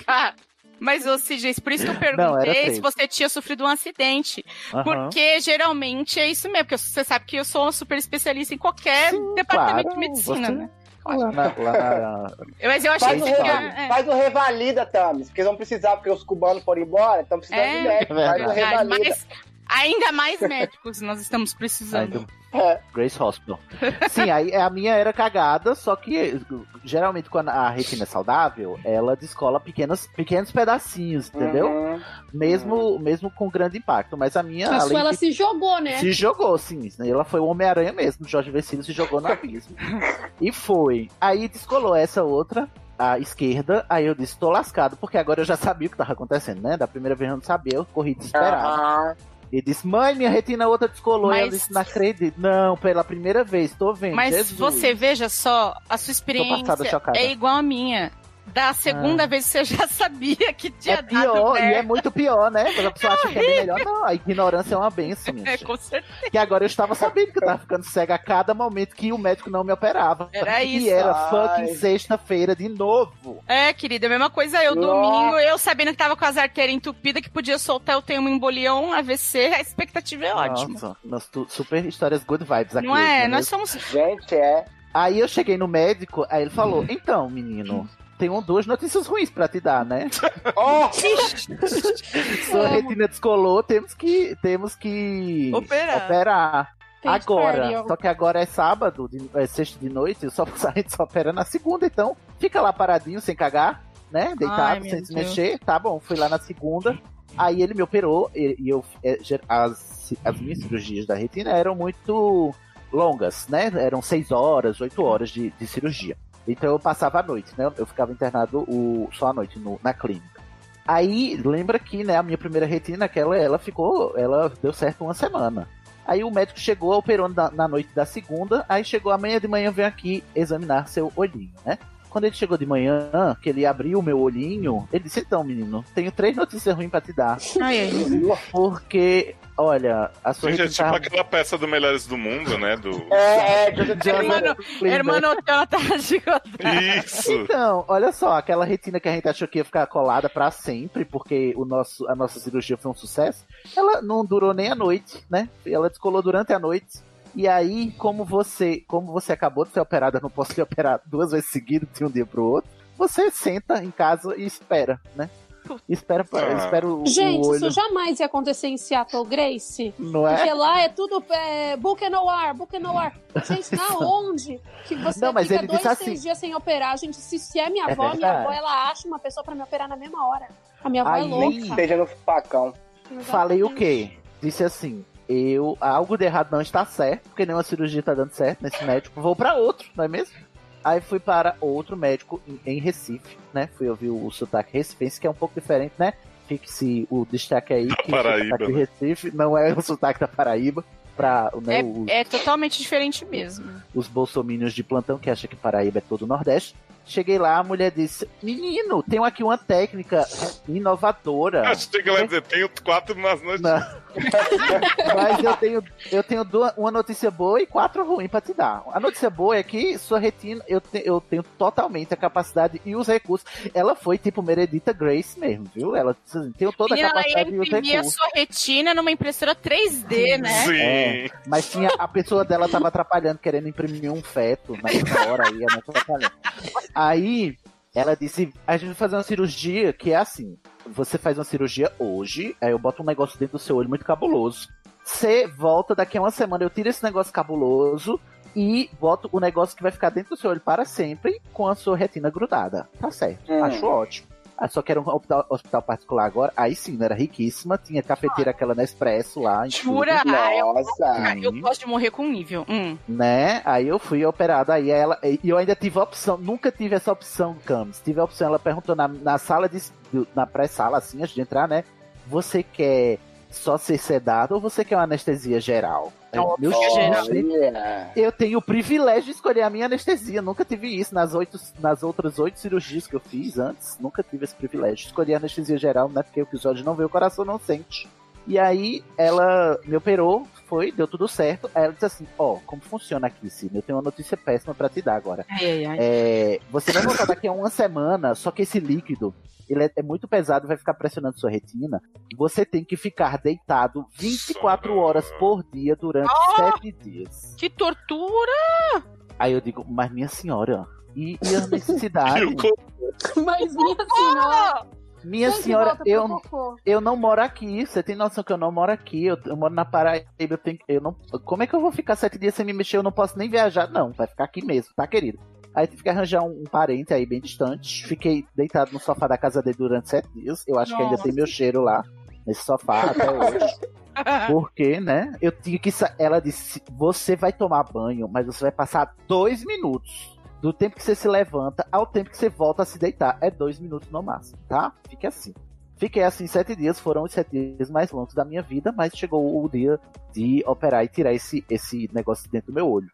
Ah, Mas, ô Sidney, por isso que eu Não, perguntei três. se você tinha sofrido um acidente. Aham. Porque geralmente é isso mesmo, porque você sabe que eu sou uma super especialista em qualquer Sim, departamento claro, de medicina, você- né? Lá na, lá na- Mas eu achei Faz que tinha. é. faz o revalida, Thames, porque eles vão precisar, porque os cubanos foram embora, estão precisando É, de médico. é Faz revalida. mas ainda mais médicos nós estamos precisando. É. Grace Hospital. Sim, aí a minha era cagada, só que geralmente quando a retina é saudável, ela descola pequenos, pequenos pedacinhos, entendeu? Uhum. Mesmo, mesmo com grande impacto. Mas a minha, além ela de- se jogou, né? se jogou, sim. Ela foi o Homem-Aranha mesmo. Jorge Vecino se jogou no abismo. e foi. Aí descolou essa outra, a esquerda. Aí eu disse, tô lascado, porque agora eu já sabia o que tava acontecendo, né? Da primeira vez eu não sabia, eu corri desesperado. Aham. E disse, mãe, minha retina outra descolou. E Mas- eu disse, não acredito. Não, pela primeira vez, tô vendo. Mas Jesus. você veja só, a sua experiência passada, é igual a minha. Da segunda Ah. vez você já sabia que tinha É pior, dado e é muito pior, né? Quando a pessoa acha que é melhor. Não, a ignorância é uma benção, minha É, gente. com certeza. Que agora eu estava sabendo que eu tava ficando cega a cada momento que o médico não me operava. Era isso. E era Ai. fucking sexta-feira de novo. É, querida, a mesma coisa eu. Nossa. Domingo, eu sabendo que tava com as artérias entupidas, que podia soltar, eu tenho uma embolia ou um AVC, a expectativa é ótima. Nossa, super histórias good vibes aqui. Não é? né? Nós somos. Gente, é. Aí eu cheguei no médico, aí ele falou: Então, menino, tenho duas notícias ruins pra te dar, né? Oh, Sua retina descolou, temos que, temos que Operar. operar. Agora, só que agora é sábado, de, é sexta de noite, só, a gente só opera na segunda, então fica lá paradinho, sem cagar, né? Ai, Deitado, meu sem se Deus. mexer, tá bom, fui lá na segunda, aí ele me operou, e, e eu, é, as, as minhas cirurgias da retina eram muito longas, né? Eram seis horas, oito horas de, de cirurgia. Então eu passava a noite, né? Eu ficava internado o, só à noite no- na clínica. Aí, lembra que, né, a minha primeira retina, aquela, ela ficou, ela deu certo uma semana. Aí o médico chegou, operou na, na noite da segunda, aí chegou amanhã de manhã, veio aqui examinar seu olhinho, né? Quando ele chegou de manhã, que ele abriu o meu olhinho, ele disse, então, menino, tenho três notícias ruins pra te dar. Ai, ai. Porque, olha, a sua Gente, é tipo tá- aquela peça do Melhores do Mundo, né? Do... É, é, Joseph Hermano, Lembra? hermano Jonathan gigante. Isso! Então, olha só, aquela retina que a gente achou que ia ficar colada pra sempre, porque o nosso, a nossa cirurgia foi um sucesso, ela não durou nem a noite, né? Ela descolou durante a noite. E aí, como você, como você acabou de ser operada, eu não posso ser operado duas vezes seguidas de um dia pro outro, você senta em casa e espera, né? Espera, pra- Ah. espera o, Gente, o olho. isso jamais ia acontecer em Seattle, Grace. Não é? Porque lá é tudo é, book no ar, book no ar. Gente, na onde que você Não, mas fica ele dois, disse três assim- dias sem operar? Gente, se, se é minha É avó, minha verdade. avó, ela acha uma pessoa pra me operar na mesma hora. A minha avó é Aí- louca. Seja no facão. Falei o quê? Disse assim, eu algo de errado não está certo, porque nenhuma cirurgia tá dando certo nesse médico, vou pra outro, não é mesmo? Aí fui para outro médico em, em Recife, né? Fui ouvir o, sotaque recifense, que é um pouco diferente, né? Fique-se o destaque aí que Paraíba, o né? Recife não é o sotaque da Paraíba. Pra né, os, É, é totalmente diferente mesmo. os bolsomínios de plantão que acham que Paraíba é todo o Nordeste. Cheguei lá, a mulher disse: Menino, tenho aqui uma técnica inovadora. Acho que ela ia dizer, tenho quatro nas noites. Mas eu tenho, eu tenho duas- uma notícia boa e quatro ruins pra te dar. A notícia boa é que sua retina, eu, te- eu tenho totalmente a capacidade e os recursos. Ela foi tipo Meredita Grace mesmo, viu? Ela assim, tem toda a Menina, ela ia capacidade e os imprimir a recursos. sua retina numa impressora 3D, né? Sim. É, mas tinha a pessoa dela tava atrapalhando, querendo imprimir um feto na hora aí, ela atrapalhando. Aí ela disse: a gente vai fazer uma cirurgia que é assim. Você faz uma cirurgia hoje, aí eu boto um negócio dentro do seu olho muito cabuloso. Você volta daqui a uma semana, eu tiro esse negócio cabuloso e boto o negócio que vai ficar dentro do seu olho para sempre com a sua retina grudada. Tá certo. Hum. Acho ótimo. Ah, só que era um hospital, hospital particular agora. Aí sim, era riquíssima. Tinha cafeteira aquela Nespresso lá. Jura? Ah, eu, Nossa. ah, eu gosto de morrer com nível. Hum. Né? Aí eu fui operada. Aí ela. E eu ainda tive a opção. Nunca tive essa opção, Camis. Tive a opção. Ela perguntou na, na sala de. Na pré-sala, assim, antes de entrar, né? Você quer só ser sedado ou você quer uma anestesia geral? Óbvio, meu geral. eu tenho o privilégio de escolher a minha anestesia. Nunca tive isso nas, oito, nas outras oito cirurgias que eu fiz antes. Nunca tive esse privilégio. Escolhi a anestesia geral, né? Porque o episódio não vê, o coração não sente. E aí ela me operou, foi, deu tudo certo. Aí ela disse assim: Ó, como funciona aqui, Sidney? Eu tenho uma notícia péssima pra te dar agora. Ai, ai, ai. É, você vai voltar daqui a uma semana, só que esse líquido ele é, é muito pesado, vai ficar pressionando sua retina. Você tem que ficar deitado 24 Nossa. horas por dia durante Ah! 7 dias. Que tortura! Aí eu digo, mas minha senhora, e, e a necessidade? Mas minha senhora. Minha senhora, eu, eu não moro aqui. Você tem noção que eu não moro aqui? Eu, eu moro na Paraíba. Eu tenho, eu não, como é que eu vou ficar sete dias sem me mexer? Eu não posso nem viajar, não. Vai ficar aqui mesmo, tá, querido? Aí tive que arranjar um, um parente aí bem distante. Fiquei deitado no sofá da casa dele durante sete dias. Eu acho que ainda Nossa. tem meu cheiro lá, nesse sofá até hoje. Porque, né? Eu tinha que. Ela disse: você vai tomar banho, mas você vai passar dois minutos. Do tempo que você se levanta ao tempo que você volta a se deitar. É dois minutos no máximo, tá? Fique assim. Fiquei assim sete dias, foram os sete dias mais longos da minha vida, mas chegou o dia de operar e tirar esse, esse negócio dentro do meu olho.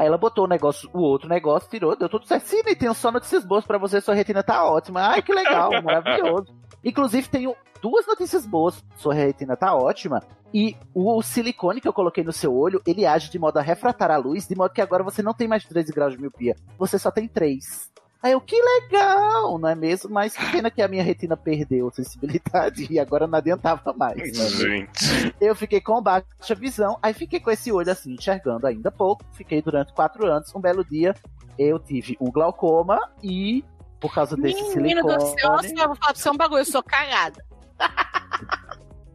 Aí ela botou o negócio, o outro negócio, tirou, deu tudo certo. Sim, tenho só notícias boas pra você, sua retina tá ótima. Ai, que legal, maravilhoso. Inclusive, tenho duas notícias boas. Sua retina tá ótima. E o silicone que eu coloquei no seu olho, ele age de modo a refratar a luz, de modo que agora você não tem mais 13 graus de miopia. Você só tem 3. Aí eu, que legal, não é mesmo? Mas que pena que a minha retina perdeu sensibilidade e agora não adiantava mais. Gente. Eu fiquei com baixa visão, aí fiquei com esse olho assim, enxergando ainda pouco. Fiquei durante quatro anos. Um belo dia, eu tive um glaucoma e, por causa desse Menino do silicone... céu, nossa, eu vou falar pra você um bagulho, eu sou cagada.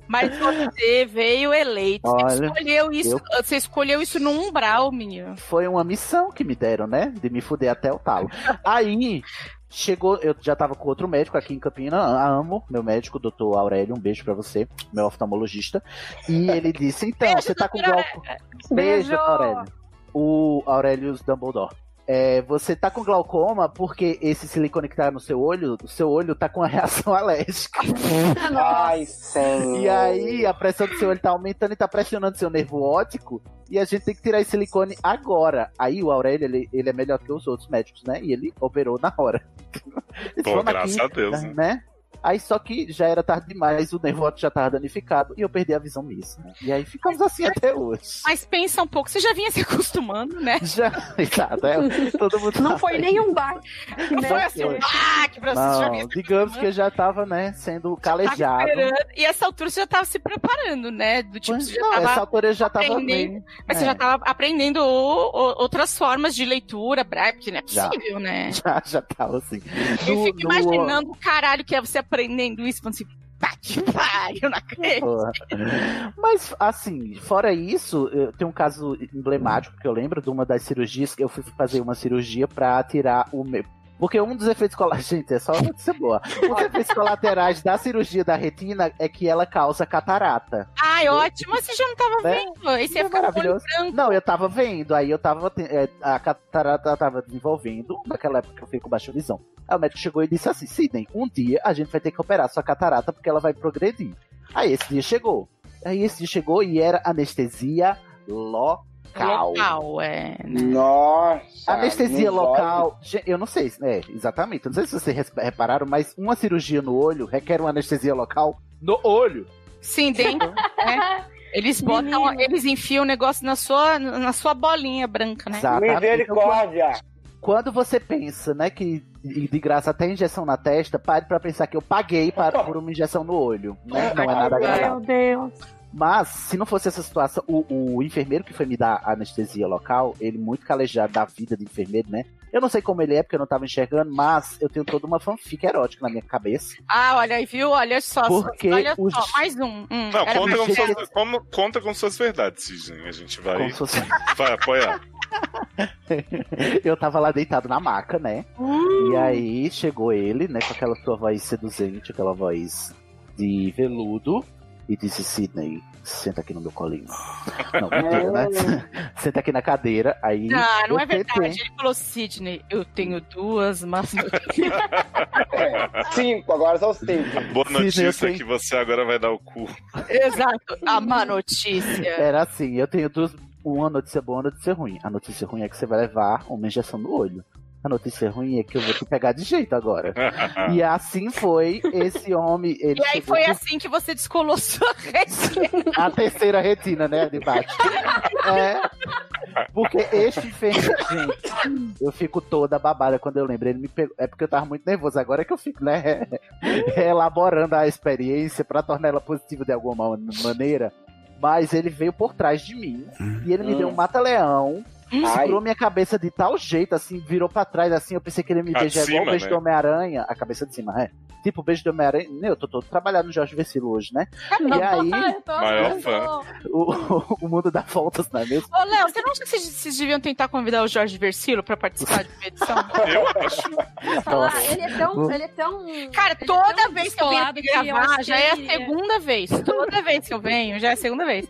Mas você veio eleito. Olha, você, escolheu isso, eu- você escolheu isso no umbral, menino. Foi uma missão que me deram, né? De me fuder até o talo. Aí, chegou, eu já tava com outro médico aqui em Campina, amo, meu médico, doutor Aurélio, um beijo pra você, meu oftalmologista. E ele disse, então, Beijo, você tá com glaucoma. Beijo, Beijo. Aurélio. O Aurelius Dumbledore. É, você tá com glaucoma porque esse silicone que tá no seu olho, o seu olho tá com uma reação alérgica. Ai, senhor. E aí a pressão do seu olho tá aumentando e tá pressionando seu nervo óptico. E a gente tem que tirar esse silicone agora. Aí o Aurélio, ele, ele é melhor que os outros médicos, né? E ele operou na hora. Pô, graças a Deus, né? né? Aí só que já era tarde demais, o nervo óptico já tava danificado e eu perdi a visão mesmo. né? E aí ficamos assim até hoje. Mas pensa um pouco, você já vinha se acostumando, né? Já, exato, é, todo mundo Não sabe. foi nenhum bar. Não foi assim um baque pra você já Não, digamos que eu já tava, né, sendo calejado. E essa altura você já tava se preparando, né? Do tipo, Mas você já não, tava essa altura eu já tava aprendendo. bem. Mas É. você já tava aprendendo o- o- outras formas de leitura, porque não é Já. possível, né? Já, já tava assim. Eu No- fico imaginando o caralho que é você aprendendo isso, falando assim, tá que pariu, não acredito. Mas, assim, fora isso, eu tenho um caso emblemático que eu lembro de uma das cirurgias que eu fui fazer uma cirurgia pra tirar o meu. Porque um dos efeitos colaterais. Gente, é só notícia boa. Um dos efeitos colaterais da cirurgia da retina é que ela causa catarata. Ai, ótimo, você já não tava Né? vendo. Ia É maravilhoso. Não, eu tava vendo, aí eu tava. é, a catarata tava desenvolvendo, naquela época que eu fiquei com baixa visão. Aí o médico chegou e disse assim: Sidney, um dia a gente vai ter que operar sua catarata porque ela vai progredir. Aí esse dia chegou. Aí esse dia chegou e era anestesia local. Local, é. né? Nossa. Anestesia local, eu não sei, é, exatamente. Eu não sei se vocês repararam, mas uma cirurgia no olho requer uma anestesia local no olho. Sim, dentro. né? Eles botam, eles enfiam o negócio na sua, na sua bolinha branca, né? Exatamente. Misericórdia! Quando você pensa, né, que de de graça até injeção na testa, pare pra pensar que eu paguei para, por uma injeção no olho. Né? Não é nada agradável. Meu Deus. Mas, se não fosse essa situação, o, o enfermeiro que foi me dar a anestesia local, ele muito calejado da vida de enfermeiro, né? Eu não sei como ele é, porque eu não tava enxergando, mas eu tenho toda uma fanfic erótica na minha cabeça. Ah, olha aí, viu? Olha só. Porque olha os- só, mais um. Hum, Não, conta com, mais- suas, como- conta com suas verdades, Sidney. A gente vai, Como fosse- vai apoiar. eu tava lá deitado na maca, né? E aí chegou ele, né, com aquela sua voz seduzente, aquela voz de veludo, e disse: Sidney, senta aqui no meu colinho. Não, mentira, né? senta aqui na cadeira. Aí. Ah, não é verdade. Ele falou, Sidney, eu tenho duas, mas. Cinco, agora são cinco. Boa Sidney, eu notícia tenho- é que você agora vai dar o cu. Exato. A má notícia. Era assim, eu tenho duas, uma notícia boa e uma notícia ruim. A notícia ruim é que você vai levar uma injeção no olho. A notícia ruim é que eu vou te pegar de jeito agora. E assim foi esse homem. Ele E aí foi com assim que você descolou sua retina. a terceira retina, né, de baixo. É. Porque este enfermeiro, gente, eu fico toda babada quando eu lembro. Ele me pegou, é porque eu tava muito nervoso. Agora que eu fico, né, elaborando a experiência pra tornar ela positiva de alguma maneira. Mas ele veio por trás de mim e ele me deu um mata-leão. Segurou minha cabeça de tal jeito, assim, virou pra trás, assim. Eu pensei que ele ia me beijar igual o beijo né? do Homem-Aranha. A cabeça de cima, é. Tipo o beijo do Homem-Aranha. Eu tô todo trabalhando no Jorge Vecilo hoje, né? E aí, Maior fã. o, o mundo dá voltas, não é mesmo? Ô, Léo, você não acha que vocês, vocês deviam tentar convidar o Jorge Versilo pra participar de uma edição? Eu acho. Falar, Nossa. ele é tão. Ele é tão. Cara, é toda tão vez que eu venho gravar, já é a ele- segunda vez. Toda vez que eu venho, já é a segunda vez.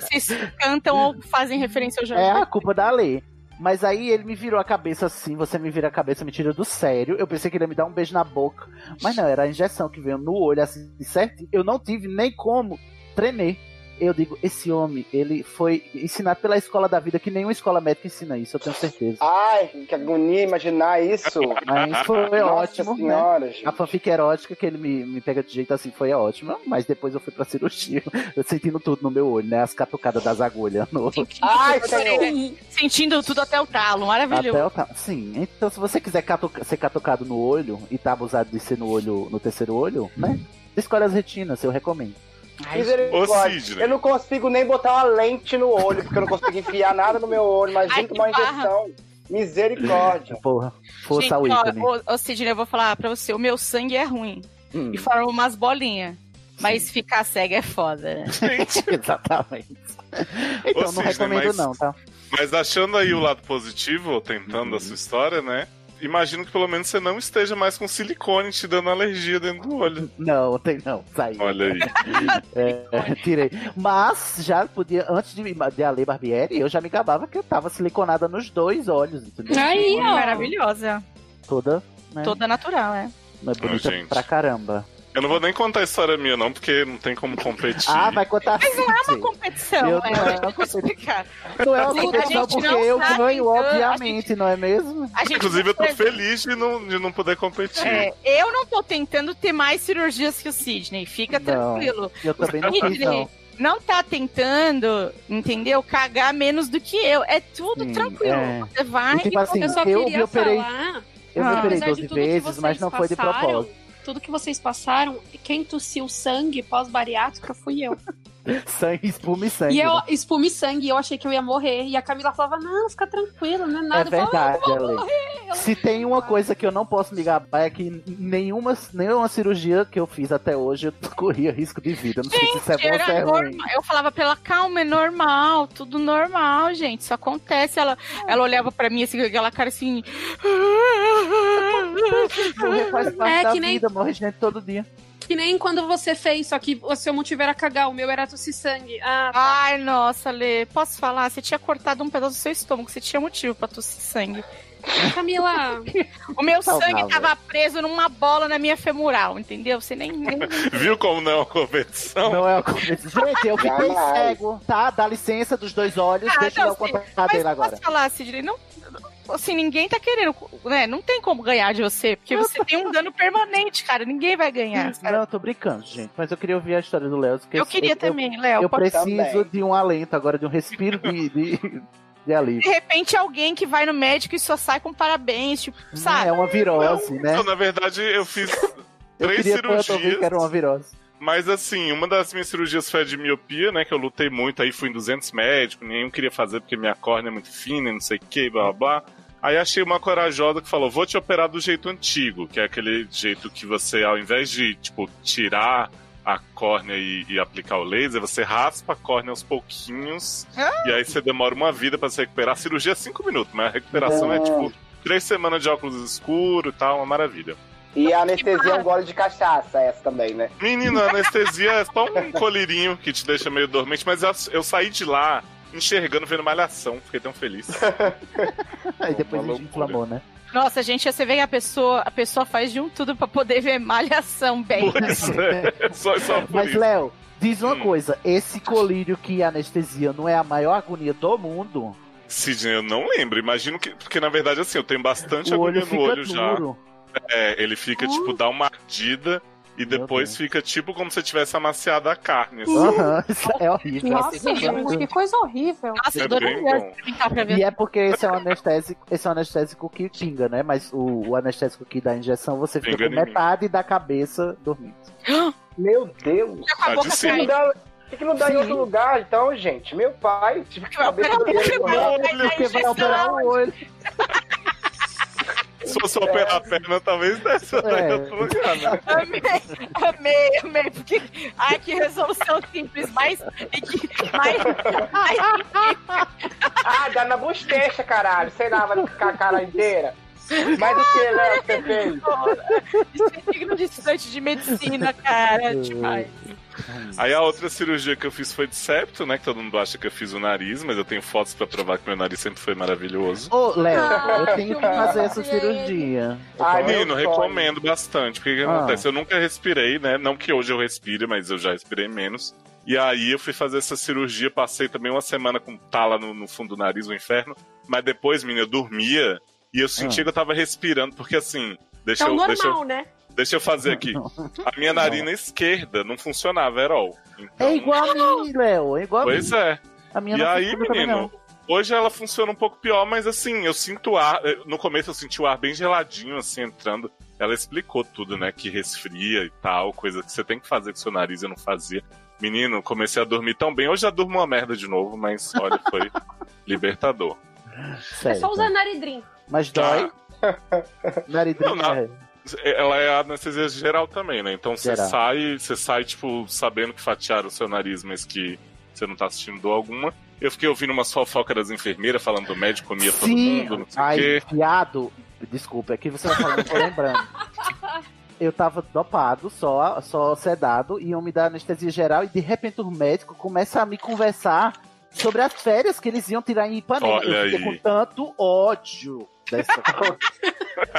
Vocês cantam ou fazem referência ao Jorge É a culpa da Lê. Mas aí ele me virou a cabeça assim, você me vira a cabeça, me tira do sério. Eu pensei que ele ia me dar um beijo na boca. Mas não, era a injeção que veio no olho, assim, certo. Eu não tive nem como tremer. Eu digo, esse homem, ele foi ensinado pela escola da vida, que nenhuma escola médica ensina isso, eu tenho certeza. Ai, que agonia imaginar isso. Mas foi Nossa ótimo, né? senhora, gente. A fanfic erótica que ele me, me pega de jeito assim foi ótima, mas depois eu fui pra cirurgia. Sentindo tudo no meu olho, né? As catucadas das agulhas no, Ai, senhor. Sentindo tudo até o talo, maravilhoso. Até o ta- Sim, então se você quiser catuca- ser catucado no olho e tá abusado de ser no olho, no terceiro olho, né? Escolhe as retinas, eu recomendo. Misericórdia. Ô, Sidney. Eu não consigo nem botar uma lente no olho, porque eu não consigo enfiar nada no meu olho. Imagina uma que barra. injeção. Misericórdia. Porra, força Gente, ícone. ô, ô, Sidney, eu vou falar pra você, o meu sangue é ruim. Hum, E forma umas bolinhas. Mas ficar cega é foda, né? exatamente. Então Ô, não Sidney, recomendo mas- não, tá? Mas achando aí o lado positivo, ou tentando a sua história, né? Imagino que pelo menos você não esteja mais com silicone te dando alergia dentro do olho. Não, tem não, saiu. Olha aí. É, tirei. Mas já podia, antes de, de a Lei Barbieri, eu já me gabava que eu tava siliconada nos dois olhos, entendeu? Aí, ó. Maravilhosa. Toda, né? Toda natural, é. Mas bonita pra caramba. Eu não vou nem contar a história minha, não, porque não tem como competir. Ah, vai contar Mas não é uma competição, Eu né? não é uma. Não é uma competição gente porque eu ganho, então, obviamente, não é mesmo? Gente Inclusive, eu tô feliz de não, de não poder competir. É, eu não tô tentando ter mais cirurgias que o Sidney, fica Não, tranquilo. eu também não Sidney não. não tá tentando, entendeu? Cagar menos do que eu. É tudo Sim, tranquilo. é. Você vai E, tipo assim, eu só eu queria me operei, falar. eu me Ah. operei apesar de 12 tudo que vezes, mas não foi de propósito. Tudo que vocês passaram, quem tossiu sangue pós-bariátrica fui eu. Sangue, espuma e sangue. E eu né? espumi sangue, eu achei que eu ia morrer. E a Camila falava, não, fica tranquilo, não é É nada. Eu falava, verdade, Ale. Se tem uma coisa que eu não posso me gabar é que nenhuma, nenhuma cirurgia que eu fiz até hoje eu corria risco de vida. Não sei se isso é bom ou é ruim. Eu falava pra ela, calma, é normal, tudo normal, gente, isso acontece. Ela, ela olhava pra mim assim, com aquela cara assim. Morrer faz parte É da que nem- vida, morre gente todo dia. Que nem quando você fez, só que o seu motivo era cagar, o meu era tossir sangue. Ah, tá. Ai, nossa, Lê, posso falar? Você tinha cortado um pedaço do seu estômago, você tinha motivo pra tossir sangue. Camila, O meu Saudável. sangue tava preso numa bola na minha femoral, entendeu? Você nem. nem... Viu como não é uma competição? Não é uma competição. Gente, eu fiquei cego, tá? Dá licença dos dois olhos, Ah, deixa eu não, o contato Mas dele agora. posso falar, Sidney? Não, assim, ninguém tá querendo, né? Não tem como ganhar de você, porque você tem um dano permanente, cara. Ninguém vai ganhar. Não, eu tô brincando, gente. Mas eu queria ouvir a história do Léo. porque Eu queria também, Léo. Eu preciso Também. de um alento agora, de um respiro de, de, de De alívio. repente, alguém que vai no médico e só sai com parabéns, tipo, sabe? É uma virose, né? Então, na verdade, eu fiz Eu três queria tanto ouvir cirurgias. que era uma virose. Mas assim, uma das minhas cirurgias foi a de miopia, né? Que eu lutei muito, aí fui em 200 médicos, nenhum queria fazer porque minha córnea é muito fina e não sei o que, blá blá blá. Aí achei uma corajosa que falou: vou te operar do jeito antigo, que é aquele jeito que você, ao invés de, tipo, tirar a córnea e, e aplicar o laser, você raspa a córnea aos pouquinhos. E aí você demora uma vida pra se recuperar. A cirurgia é 5 minutos, mas a recuperação é Ah. tipo três semanas de óculos escuros e tal, uma maravilha. E a anestesia é um gole de cachaça, essa também, né? Menina, a anestesia é só um colírio que te deixa meio dormente, mas eu, eu saí de lá enxergando, vendo malhação. Fiquei tão feliz. Aí depois a Uma gente inflamou, né? Nossa, gente, você vê que a pessoa, a pessoa faz de um tudo pra poder ver malhação bem. Pois é, só, só por Mas. Léo, diz uma Hum. coisa: esse colírio que anestesia não é a maior agonia do mundo? Sidney, eu não lembro. Imagino que. Porque na verdade, assim, eu tenho bastante o olho agulha no fica olho já. duro. É, ele fica, tipo, dá uma ardida e depois fica tipo como se tivesse amaciado a carne. assim. Aham, isso é horrível. Nossa, gente, que coisa horrível. Nossa, É bem bom. E é porque esse é um anestésico, esse é um anestésico que pinga, né? Mas o, o anestésico que dá injeção, você fica Pinga com em mim. metade da cabeça dormindo. Meu Deus. Tá de Por que não dá, que dá em Sim. outro lugar, então, gente? Meu pai, tive que. Aí Porque vai operar o olho. Se fosse operar a perna, talvez desse É. em outro lugar, né? Amei, amei, amei, porque ai que resolução simples, mais mais, mais Ah, dá na bochecha, caralho. Sei lá, vai ficar a cara inteira. Mas o que, Léo, que você fez? Isso é digno de estudante de medicina, cara, demais. Aí a outra cirurgia que eu fiz foi de septo, né? Que todo mundo acha que eu fiz o nariz, mas eu tenho fotos pra provar que meu nariz sempre foi maravilhoso. Ô, Léo, Ah, eu tenho que fazer essa cirurgia. Ai, Menino, recomendo bastante. Porque o que Ah. acontece? Eu nunca respirei, né? Não que hoje eu respire, mas eu já respirei menos. E aí eu fui fazer essa cirurgia, passei também uma semana com tala no, no fundo do nariz, o inferno. Mas depois, menina, eu dormia e eu sentia Ah. que eu tava respirando, porque assim. Deixa, É o eu, deixa, eu, normal, né? Deixa eu fazer aqui. A minha narina esquerda não funcionava, era all. Então, É igual a mim, Léo. É igual a Pois mim. é. A minha E aí, menino, hoje ela funciona um pouco pior, mas assim, eu sinto o ar. eh, No começo eu senti o ar bem geladinho, assim, entrando. Ela explicou tudo, né? Que resfria e tal, coisa que você tem que fazer com seu nariz, eu não fazia. Menino, comecei a dormir tão bem. Hoje já durmo uma merda de novo, mas olha, foi libertador. não. É Certo. só usar naridrim. Mas dói. Naridrinho Não, não. é. Ela é anestesia geral também, né? Então você sai, você sai, tipo, sabendo que fatiaram o seu nariz, mas que você não tá assistindo dor alguma. Eu fiquei ouvindo uma fofoca das enfermeiras falando do médico comia todo mundo, não sei o Ai, quê. viado. Desculpa, é que você tá falando, eu tô lembrando. Eu tava dopado, só, só sedado, e iam me dar anestesia geral, e de repente o médico começa a me conversar sobre as férias que eles iam tirar em Ipanema. Olha eu fiquei aí. com tanto ódio dessa coisa.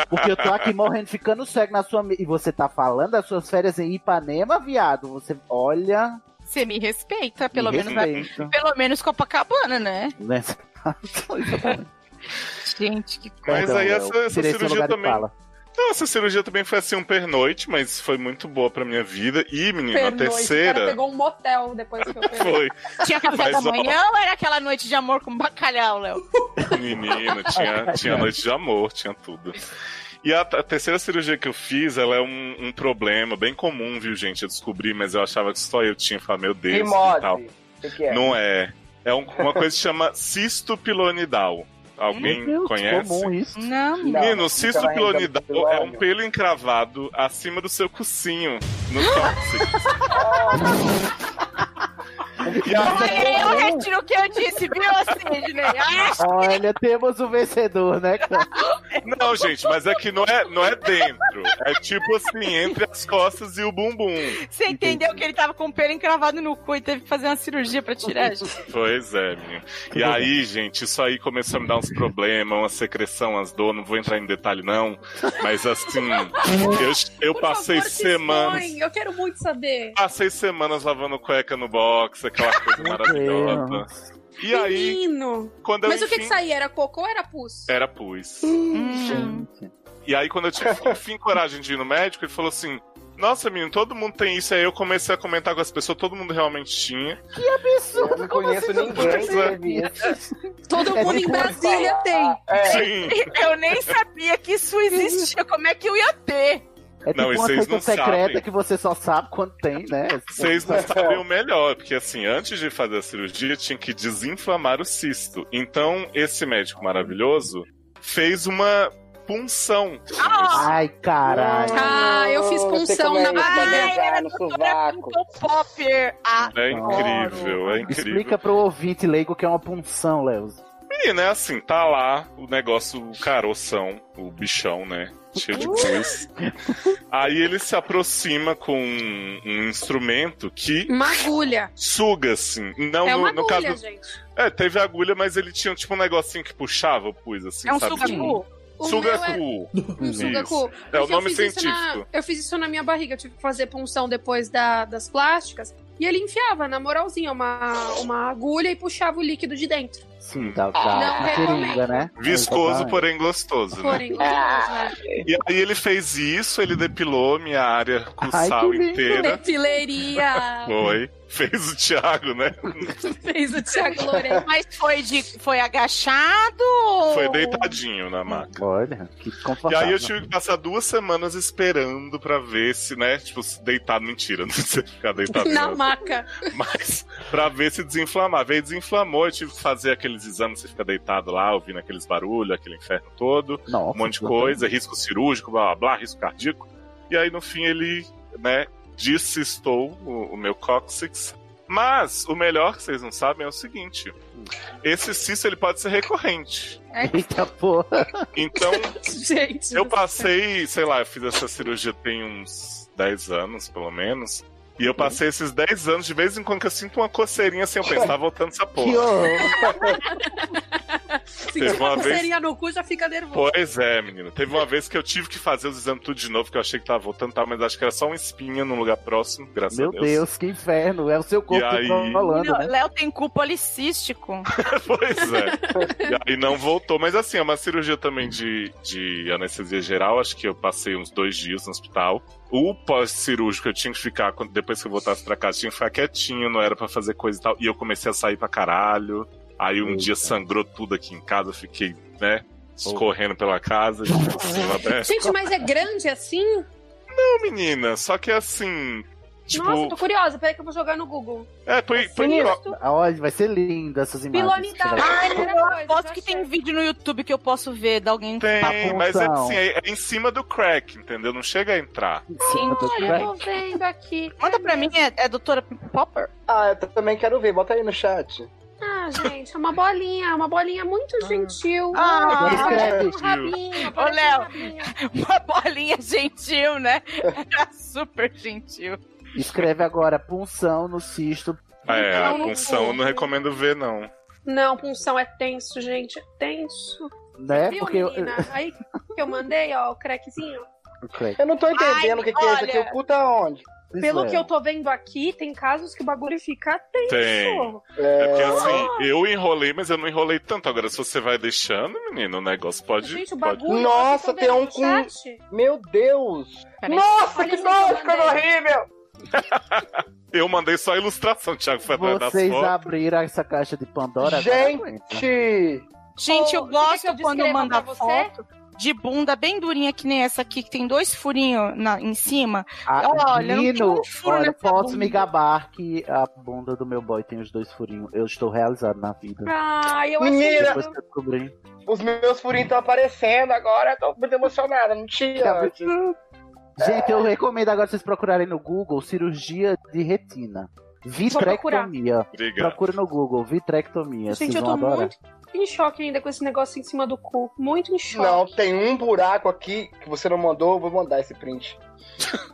Porque eu tô aqui morrendo, ficando cego na sua. E você tá falando das suas férias em Ipanema, viado? Você olha. Você me respeita, pelo me menos respeita. pelo menos Copacabana, né? Né? Gente, que Mas Perdão, aí essa, essa cirurgia lugar de também. fala. Não, essa cirurgia também foi assim um pernoite, mas foi muito boa pra minha vida. E, menina, a Pernoite. O cara terceira pegou um motel depois que eu peguei. foi. tinha café Mas, da ó. manhã ou era aquela noite de amor com bacalhau, Léo? Menina, tinha, tinha noite de amor, tinha tudo. E a, a terceira cirurgia que eu fiz, ela é um, um problema bem comum, viu, gente? Eu descobri, mas eu achava que só eu tinha. Falei, meu Deus, e tal. Que, que é? Não é. É um- uma coisa que chama cisto pilonidal. Alguém Deus, conhece? comum isso. Não, Não, Menino, não cisto pilonidal é um pelo encravado acima do seu focinho, no tóxico. Olha aí, eu retiro o que eu disse, viu, Sidney? Ah, Olha, temos o vencedor, né? cara? Não, gente, mas é que não é, não é dentro. É tipo assim, entre as costas e o bumbum. Você entendeu que ele tava com o pelo encravado no cu e teve que fazer uma cirurgia pra tirar? gente? Pois é, menino. E aí, gente, isso aí começou a me dar uns problemas, uma secreção, as dor, não vou entrar em detalhe, não. Mas assim, eu, eu Por passei favor, se semanas. expõe, Eu quero muito saber. Passei semanas lavando cueca no box, aquela coisa maravilhosa. E aí, Menino. quando eu Mas o que enfim- que saía? Era cocô ou era pus? Era pus. Hum. E aí, quando eu tive, enfim, coragem de ir no médico, ele falou assim: Nossa, menino, todo mundo tem isso. Aí eu comecei a comentar com as pessoas, todo mundo realmente tinha. Eu não conheço ninguém que Pois é. teve isso. Todo É mundo em Brasília tem. É, Sim. Eu nem sabia que isso existia. Como é que eu ia ter? É tipo Não, uma não secreta sabem. que você só sabe quando tem, né? Vocês não sabem o melhor, porque assim, antes de fazer a cirurgia, tinha que desinflamar o cisto. Então, esse médico maravilhoso fez uma punção. Ai, caralho. Ah, eu fiz punção é na barriga. Popper. Ah, É incrível, é incrível. Explica pro ouvinte leigo o que é uma punção, Léo. Menino, é assim, tá lá o negócio, o caroção, o bichão, né? Cheio de pus. Aí ele se aproxima com um, um instrumento que Uma agulha. suga, assim. Não, é no, uma no agulha, caso. gente. É, teve agulha, mas ele tinha tipo um negocinho que puxava o pus, assim, é um sabe? sugacu. O Suga meu é-. Um sugacu. É o eu nome isso científico. na- eu fiz isso na minha barriga. Eu tive que fazer punção depois da- das plásticas. E ele enfiava, na moralzinha, uma, uma agulha e puxava o líquido de dentro. Sim, da, Não da seringa, né? Viscoso, porém gostoso, né? Porém, gostoso, né? E aí ele fez isso, ele depilou minha área com Ai, sal inteira. Depileria. Foi. Fez o Thiago, né? Fez o Thiago Lourenço. Mas foi, de, foi agachado? Foi deitadinho na maca. Olha, que E confortável. aí eu tive que passar duas semanas esperando pra ver se, né, tipo, se deitado, mentira, não sei ficar deitado. Na não. Maca. Mas pra ver se desinflamava. Aí desinflamou, eu tive que fazer aqueles exames, você fica deitado lá, ouvindo aqueles barulhos, aquele inferno todo, Nossa, um monte de coisa, risco cirúrgico, blá blá blá, risco cardíaco. E aí no fim ele, né, descistou o, o meu cóccix. Mas o melhor que vocês não sabem é o seguinte: esse cisto ele pode ser recorrente. Eita porra. Então, Gente. eu passei, sei lá, eu fiz essa cirurgia tem uns 10 anos, pelo menos. E eu passei esses 10 anos, de vez em quando que eu sinto uma coceirinha assim, eu penso, tá voltando essa Que porra. horror. Se Teve uma uma vez- coceirinha no cu, já fica nervoso. Pois é, menino. Teve uma vez que eu tive que fazer os exames tudo de novo, que eu achei que tava voltando, tá, mas acho que era só uma espinha num lugar próximo, graças Meu a Deus. Deus, que inferno. É o seu corpo E aí- falando, Não, né? Léo tem cu policístico. pois é. E aí não voltou, mas assim, é uma cirurgia também de, de anestesia geral, acho que eu passei uns dois dias no hospital. O pós-cirúrgico eu tinha que ficar, quando- depois que eu voltasse pra casa, tinha que ficar quietinho, não era pra fazer coisa e tal. E eu comecei a sair pra caralho. Aí um Eita. dia sangrou tudo aqui em casa, eu fiquei, né, escorrendo pela casa, tipo assim, até... Gente, mas é grande assim? Não, menina, só que assim. Tipo, Nossa, tô curiosa. Peraí que eu vou jogar no Google. é, põe, põe. Olha, vai ser lindo essas imagens. Pilonidade. coisa, aposto que tem achei. vídeo no YouTube que eu posso ver de alguém. Tem, mas é assim, é, é em cima do crack, entendeu? Não chega a entrar. Em cima do Olha, eu tô vendo aqui. Manda pra mim, é, é doutora Popper? Ah, eu também quero ver. Bota aí no chat. Ah, gente, é uma bolinha, é uma bolinha muito gentil. Ah, parece um rabinho, um Léo. rabinho. Uma bolinha gentil, né? Era super gentil. Escreve agora punção no cisto. É, a punção eu não recomendo ver, não. Não, punção é tenso, gente, é tenso. Né? Viu, Porque eu... Aí que eu mandei, ó, o crackzinho. o crack. Eu não tô entendendo Ai, o que, que é isso aqui. olha. O cu tá onde? Pelo é. que eu tô vendo aqui, tem casos que o bagulho fica tenso. Tem. É porque É... assim, eu enrolei, mas eu não enrolei tanto. Agora, se você vai deixando, menino, o negócio pode. Gente, o pode... bagulho. Nossa, vocês tem um com-? Meu Deus! Nossa, Olha que nojo, horrível! Eu mandei só a ilustração, Thiago foi atrás das Vocês fotos. abriram essa caixa de Pandora? Gente! Gente, eu gosto eu quando manda foto de bunda bem durinha, que nem essa aqui, que tem dois furinhos na, em cima. Ah, Olha, não tem Nino, um furo olha, posso bunda. me gabar que a bunda do meu boy tem os dois furinhos. Eu estou realizado na vida. Ai, eu achei. Menina! Os meus furinhos estão aparecendo agora, eu tô muito emocionada, não tinha. Gente, eu recomendo agora vocês procurarem no Google cirurgia de retina. Vitrectomia. Obrigado. Procura no Google, vitrectomia. Gente, vocês eu tô adorar. muito em choque ainda com esse negócio em cima do cu. Muito em choque. Não, tem um buraco aqui que você não mandou, eu vou mandar esse print.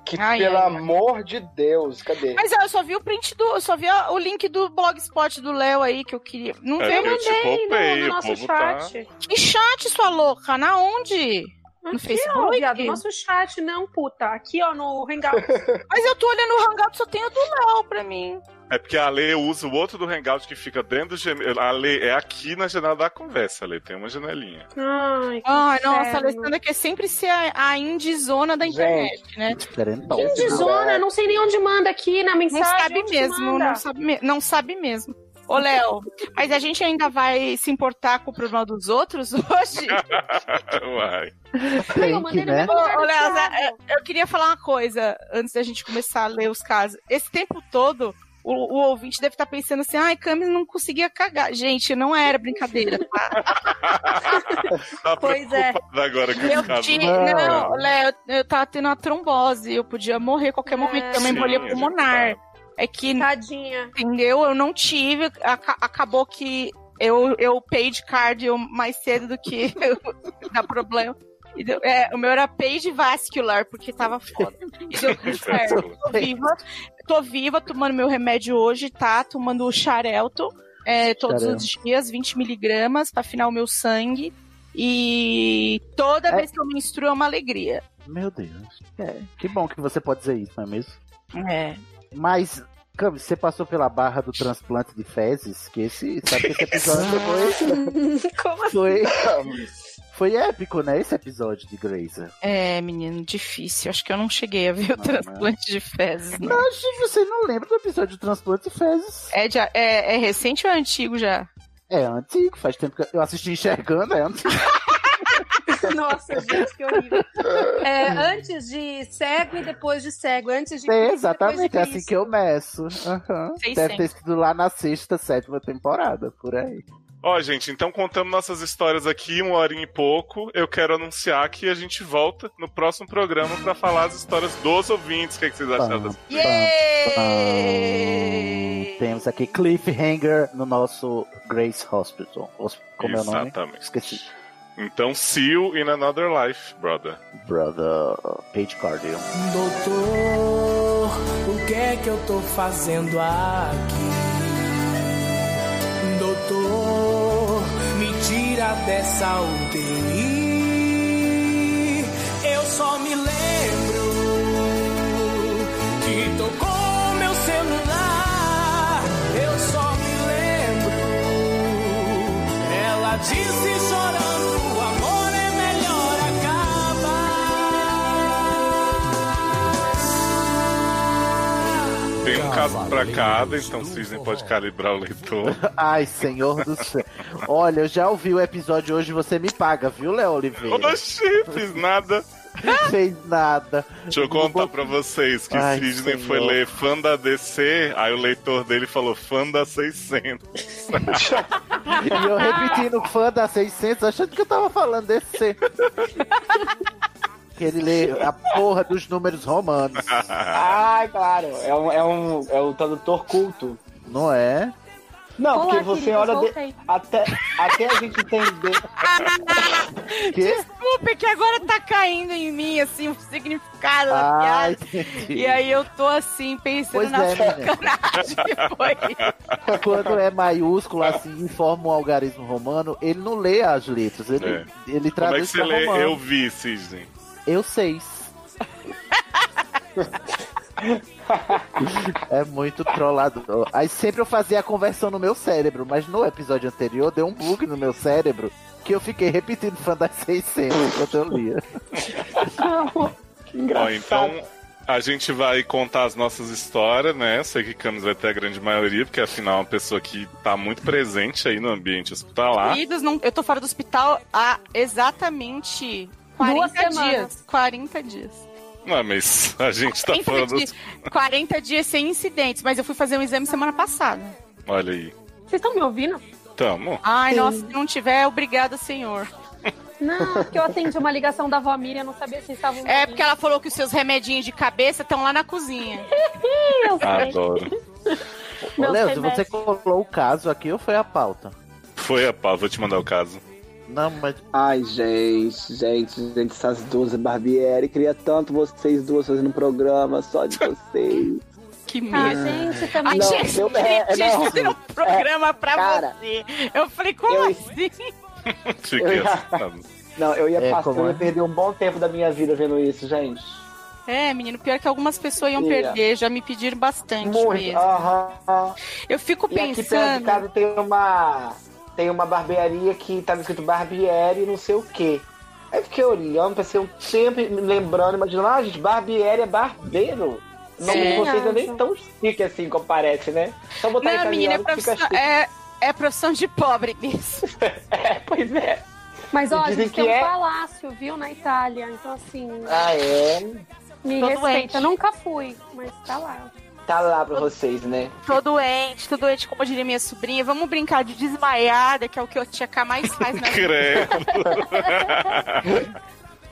Que Ai, pelo ai, ai. amor de Deus, cadê? Mas eu só vi o print do. Eu só vi o link do blogspot do Léo aí que eu queria. Não É, veio eu te Mandei poupei, no, no nosso tá- chat. Que chat, sua louca? Na onde? No Aqui, Facebook? ó, viado, nosso chat, não, puta. Aqui, ó, no Hangout. Mas eu tô olhando o Hangout, só tem o do Léo pra mim. É porque a Lê usa o outro do Hangout que fica dentro do Gmail. A Lê é aqui na janela da conversa, Lê. Tem uma janelinha. Ai, que Ai, nossa, a. Alessandra quer sempre ser a, a indizona da internet, né? Diferentão. Indizona, eu não sei nem onde manda aqui na Não mensagem. sabe onde mesmo, não sabe, me- não sabe mesmo. Ô, Léo, mas a gente ainda vai se importar com o problema dos outros hoje? Uai. Ai, eu mandei que, né? mesmo Ô, Léo, Thiago. eu, eu queria falar uma coisa antes da gente começar a ler os casos. Esse tempo todo, o, o ouvinte deve estar pensando assim: ai, Camis não conseguia cagar. Gente, não era brincadeira, tá? Tá Pois é. agora com Eu casos. Não. Não, Léo, eu, eu tava tendo uma trombose. Eu podia morrer a qualquer momento. É. Tem uma embolia pulmonar. É que Tadinha. entendeu? Eu não tive, aca- acabou que eu, eu paid cardio mais cedo do que dá problema. E deu- é, o meu era paid vascular, porque tava foda. E deu tudo certo. Tô viva, tô viva, tomando meu remédio hoje, tá? Tomando o Xarelto é, todos Xarelto. os dias, 20 miligramas, pra afinar o meu sangue. E toda É. vez que eu menstruo é uma alegria. Meu Deus. É, que bom que você pode dizer isso, não é mesmo? É. Mas, Cami, você passou pela barra do transplante de fezes? Que esse, sabe que esse episódio foi, Como assim? foi, foi épico, né? Esse episódio de Grazer. É, menino, difícil. Acho que eu não cheguei a ver o Não, transplante de fezes, não. Acho que você não lembra do episódio do transplante de fezes. É, de- é, é recente ou é antigo já? É antigo, faz tempo que eu assisti enxergando, é antigo. Nossa, gente, que horrível. É, antes de cego e depois de cego. Antes de É, Cristo exatamente, é depois de assim Cristo. que eu meço. Sei Deve ter sempre. sido lá na sexta, sétima temporada, por aí. Ó, gente, então contando nossas histórias aqui, uma horinha e pouco, eu quero anunciar que a gente volta no próximo programa pra falar as histórias dos ouvintes. O que, é que vocês acharam das Temos aqui Cliffhanger no nosso Grace Hospital. Hos- Como é o nome? Exatamente. Esqueci. Então, see you in another life, brother. Brother Page Cardio. Doutor, o que é que eu tô fazendo aqui? Doutor, me tira dessa UTI. Eu só me lembro que tocou meu celular. Eu só me lembro. Ela disse chorando: um caso pra cada, então o Cisne pode calibrar o leitor. Ai, senhor do céu. Olha, eu já ouvi o episódio hoje, você me paga, viu, Léo Oliveira? Oxi, fiz nada. Fez nada. Deixa eu contar pra vocês que Ai, Sidney senhor. foi ler fã da DC, aí o leitor dele falou fã da 600. E eu repetindo, fã da 600, achando que eu tava falando desse. Que ele lê a porra dos números romanos, Ai, claro. É um, é um, é um tradutor culto. não é? Não, Olá, porque você queridos, olha de- até, até a gente entender. Que? Desculpa, é que agora tá caindo em mim, assim, o significado da Ah, piada. entendi. E aí eu tô, assim, pensando Pois na é, menina. sacanagem que foi. Quando é maiúsculo, assim, e forma um algarismo romano, ele não lê as letras, ele, É. ele Como é que traduz você lê? romano. Eu vi, Sidney. Eu sei. é muito trollador. Aí sempre eu fazia a conversão no meu cérebro, mas no episódio anterior deu um bug no meu cérebro que eu fiquei repetindo fã das 600 enquanto eu lia. Ó, Engraçado. então a gente vai contar as nossas histórias, né? Sei que Camis vai ter a grande maioria, porque afinal é uma pessoa que tá muito presente aí no ambiente hospitalar. Queridos, não, eu tô fora do hospital há exatamente 40 Duas dias. semanas. 40 dias. Não, mas a gente tá 40 falando. dias. 40 dias sem incidentes, mas eu fui fazer um exame semana passada. Olha aí. Vocês estão me ouvindo? Tamo. Ai, nossa, se não tiver, obrigada, senhor. Não, porque eu atendi uma ligação da avó Miriam, não sabia se estavam. É porque ela falou que os seus remedinhos de cabeça estão lá na cozinha. Eu sei. Adoro. Ô, Léo, você colou o caso aqui ou foi a pauta? Foi a pau, vou te mandar o caso. Não, mas Ai, gente, gente, gente, essas duas Barbieri. Queria tanto vocês duas fazendo um programa só de vocês. Que Ah, medo. gente, A também. Não, gente, eu- é, gente não. fazendo um programa pra cara, você. Eu falei, como eu- assim? Eu- assustado. Não, eu ia É, eu é? ia perder um bom tempo da minha vida vendo isso, gente. É, menino, pior que algumas pessoas iam Ia. perder, já me pediram bastante Muito. mesmo. Aham. Eu fico E aqui perto de pensando. casa tem uma. Tem uma barbearia que tava escrito Barbieri não sei o quê. Aí fiquei olhando, pensei um sempre me lembrando, imaginando, ah, gente, Barbieri é barbeiro. O nome de Sim. vocês não é nem tão chique assim como parece, né? Só botar Não, menina, é profissão, chique. é, é profissão de pobre mesmo. É, pois é. Mas ó, a gente que tem um é- palácio, viu, na Itália. Então, assim, Ah, é? me Tô respeita. doente. Nunca fui, mas tá lá. Tá lá pra vocês, né? Tô doente, tô doente, como diria minha sobrinha. Vamos brincar de desmaiada, que é o que o Tia K mais faz na. Credo.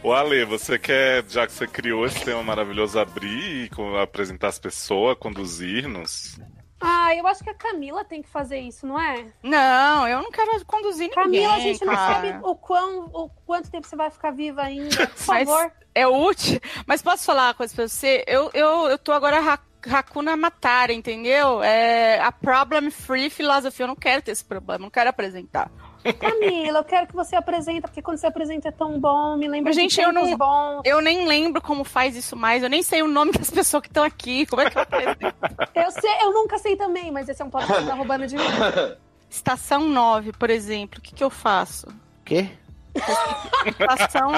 O Ale, você quer, já que você criou esse tema maravilhoso, abrir e apresentar as pessoas, conduzir-nos? Ah, eu acho que a Camila tem que fazer isso, não é? Não, eu não quero conduzir ninguém. Camila, a gente não cara. sabe o, quão, o quanto tempo você vai ficar viva ainda. Por Mas favor. é útil. Mas posso falar uma coisa pra você? Eu, eu, eu tô agora ra- Hakuna Matara, entendeu? É a problem free philosophy. Eu não quero ter esse problema, não quero apresentar. Camila, eu quero que você apresenta, porque quando você apresenta é tão bom, me lembra Mas, de gente, eu não- bons. Eu nem lembro como faz isso mais. Eu nem sei o nome das pessoas que estão aqui. Como é que eu apresento? Eu sei, eu nunca sei também, mas esse é um pote que tá roubando de mim. Estação 9, por exemplo. O que, que eu faço? Quê? Estação.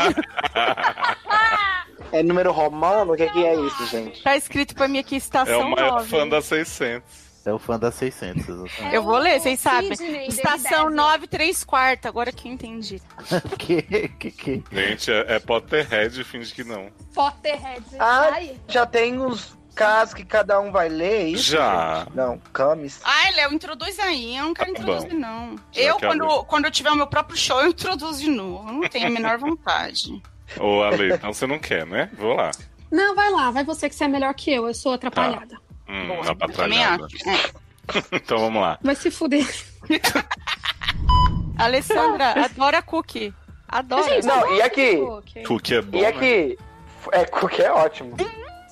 É número romano? O que, que é isso, gente? tá escrito pra mim aqui É Estação o maior 9. fã da 600. É o fã da 600, exatamente. Eu vou ler, vocês sabem. Sidney, Estação David 9, 3 quartos. Agora que eu entendi. que, que, que? Gente, é, é Potterhead, finge que não. Potterhead. Ah, Ai, Já tem uns casos que cada um vai ler, é isso? Já. gente? Não, Camis. Ai, Léo, introduz aí. Eu não quero Tá introduzir, bom. não. Já eu, quando, quando eu tiver o meu próprio show, eu introduzo de novo. Eu não tenho a menor vontade. Ô, Ale, então você não quer, né? Vou lá. Não, vai lá, vai você que você é melhor que eu, eu sou atrapalhada. Hum, Eu também atrapalhada. acho. É. então vamos lá. Vai se fuder. Alessandra adora cookie. Adora. Gente, Não, e aqui? cookie. Cookie é bom, E né? aqui? É, porque é ótimo.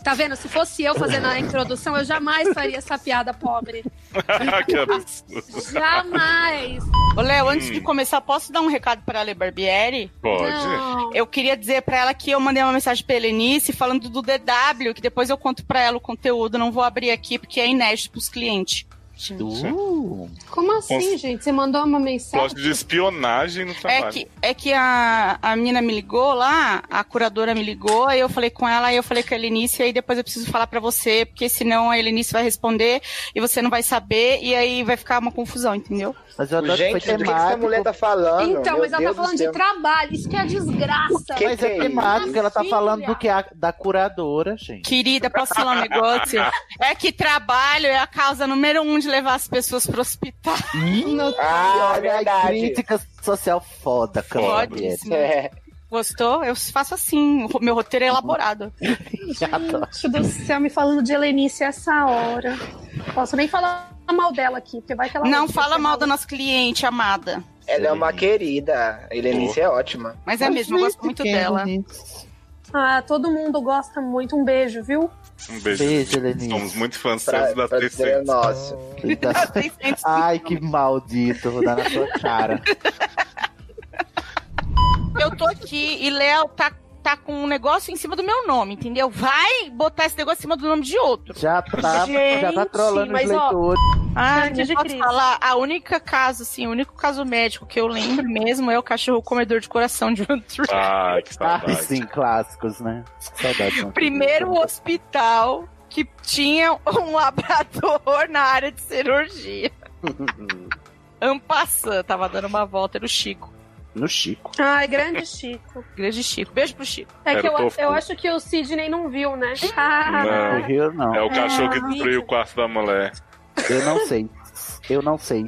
Tá vendo? Se fosse eu fazendo a introdução, eu jamais faria essa piada pobre. Jamais. Ô, Léo, antes Hum. de começar, posso dar um recado para a Ale Barbieri? Pode. Não. Eu queria dizer pra ela que eu mandei uma mensagem pra Helenice falando do DW, que depois eu conto pra ela o conteúdo. Não vou abrir aqui porque é inédito pros clientes. Uh, Como assim, gente? Você mandou uma mensagem? Plot de espionagem no É trabalho. que, é que a, a menina me ligou lá, a curadora me ligou, aí eu falei com ela, aí eu falei com a Helenice, aí depois eu preciso falar pra você, porque senão a Helenice vai responder e você não vai saber, e aí vai ficar uma confusão, entendeu? mas eu adoro que Gente, foi do que, que temático. essa mulher tá falando? Então, Meu mas ela Deus tá do falando de trabalho. Isso que é desgraça. Que Mas que é é isso? temático, ela tá falando do que a, da curadora, gente. Querida, posso falar um negócio? É que trabalho é a causa número um de levar as pessoas pro hospital. Ah, é Olha a verdade. crítica social foda, cara. Fodíssimo. É. Gostou? Eu faço assim, o meu roteiro é elaborado. Gente do céu, me falando de Helenice essa hora. Posso nem falar mal dela aqui, porque vai que ela... Não fala mal da nossa cliente amada. Ela é uma querida. A Helenice é ótima. Mas é mesmo, eu gosto muito dela. Ah, todo mundo gosta muito. Um beijo, viu? Um beijo. Beijo, Helenice. Somos muito fãs Pra, da pra dizer 600. nosso. Ai, que maldito, vou dar na sua cara. Eu tô aqui e Léo tá, tá com um negócio em cima do meu nome, entendeu? Vai botar esse negócio em cima do nome de outro. Já tá, já tá Gente, trolando os mas, ó, leitores. Ah, Antes não de posso falar. A única caso, assim, o único caso médico que eu lembro mesmo é o cachorro comedor de coração de One Tree. Ai, que Ah, saudade. sim, clássicos, né? Saudades. não. Primeiro hospital que tinha um labrador na área de cirurgia. Ampassan, tava dando uma volta, era o Chico. No Chico. Ai, grande Chico. Grande Chico. Beijo pro Chico. É que eu, eu acho que o Sidney não viu, né? Ah, Não. No Rio, não. É o cachorro que Ah, destruiu o quarto da mulher. Eu não sei. Eu não sei.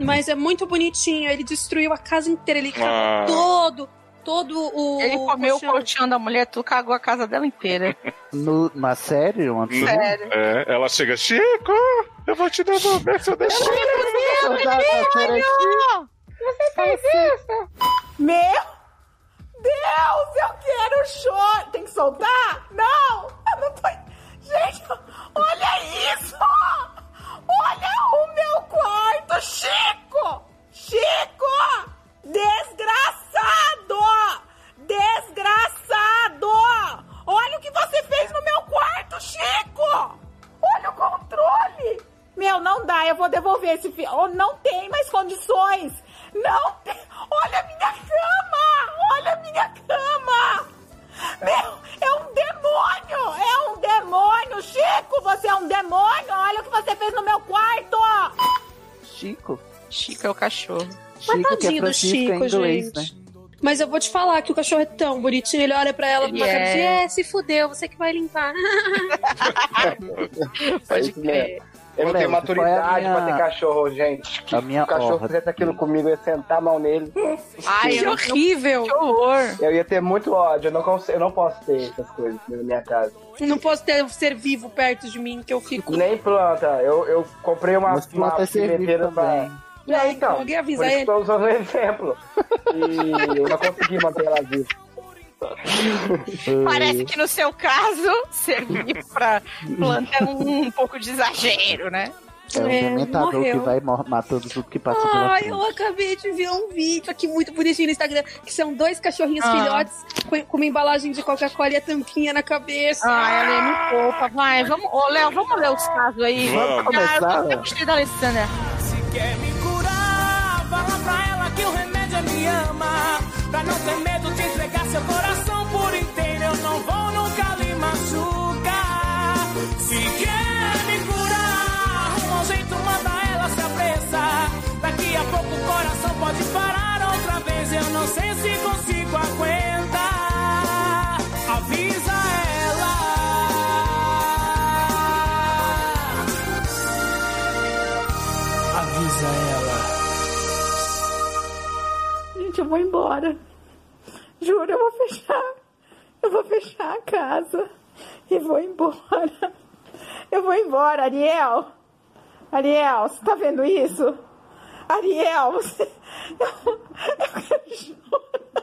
Mas é muito bonitinho. Ele destruiu a casa inteira. Ele cagou Ah. todo, todo o. Ele comeu o colchão. da mulher, tu cagou a casa dela inteira. No, na série, uma Sério. É, ela chega, Chico, eu vou te devolver seu meu Deus, eu quero chorar. Tem que soltar? Não, eu não tô. Gente, olha isso! Olha o meu quarto, Chico! Chico! Desgraçado! Desgraçado! Olha o que você fez no meu quarto, Chico! Olha o controle! Meu, não dá, eu vou devolver esse. Oh, não tem mais condições. Não tem. Olha a minha cama! Olha a minha cama! Meu, é um demônio! É um demônio! Chico, você é um demônio! Olha o que você fez no meu quarto! Chico. Chico é o cachorro. Mas Chico, que é tadinho do em Chico, inglês, gente. né? Mas eu vou te falar que o cachorro é tão bonitinho, ele olha pra ela com uma cara de é. é, se fudeu, você que vai limpar. Pode crer. Eu não tenho maturidade minha- pra ter cachorro, gente. A minha Se o cachorro ordem. fizesse aquilo comigo, eu ia sentar a mão nele. Ai, que horrível! Que horror. Eu ia ter muito ódio. Eu não, consigo, eu não posso ter essas coisas na minha casa. Não posso ter um ser vivo perto de mim, que eu fico. Nem planta. Eu, eu comprei uma, Mas planta uma é pimenteira pra. É, então. Alguém avisa por isso ele. tô usando um exemplo. E eu não consegui manter ela viva. Parece que no seu caso, servir pra planta é um, um pouco de exagero, né? É um É, dementador morreu. que vai matando tudo que passa pela Ai, frente. eu acabei de ver um vídeo aqui muito bonitinho no Instagram, que são dois cachorrinhos Ah. filhotes com, com uma embalagem de Coca-Cola e a tampinha na cabeça. Ai, Alê, me poupa. Vai, vamos. Ô, Léo, vamos ler os casos aí. Vamos. começar, Ah, eu gostei da Alessandra. Se quer me curar, fala pra ela que o remédio é me ama. Pra não ter medo de seu coração por inteiro, eu não vou nunca lhe machucar. Se quer me curar, arruma um jeito, manda ela se apressar. Daqui a pouco o coração pode parar outra vez, eu não sei se consigo aguentar. Avisa ela. Avisa ela. Gente, eu vou embora. Juro, eu vou fechar. Eu vou fechar a casa e vou embora. Eu vou embora, Ariel. Ariel, você tá vendo isso? Ariel, você. Eu, eu quero.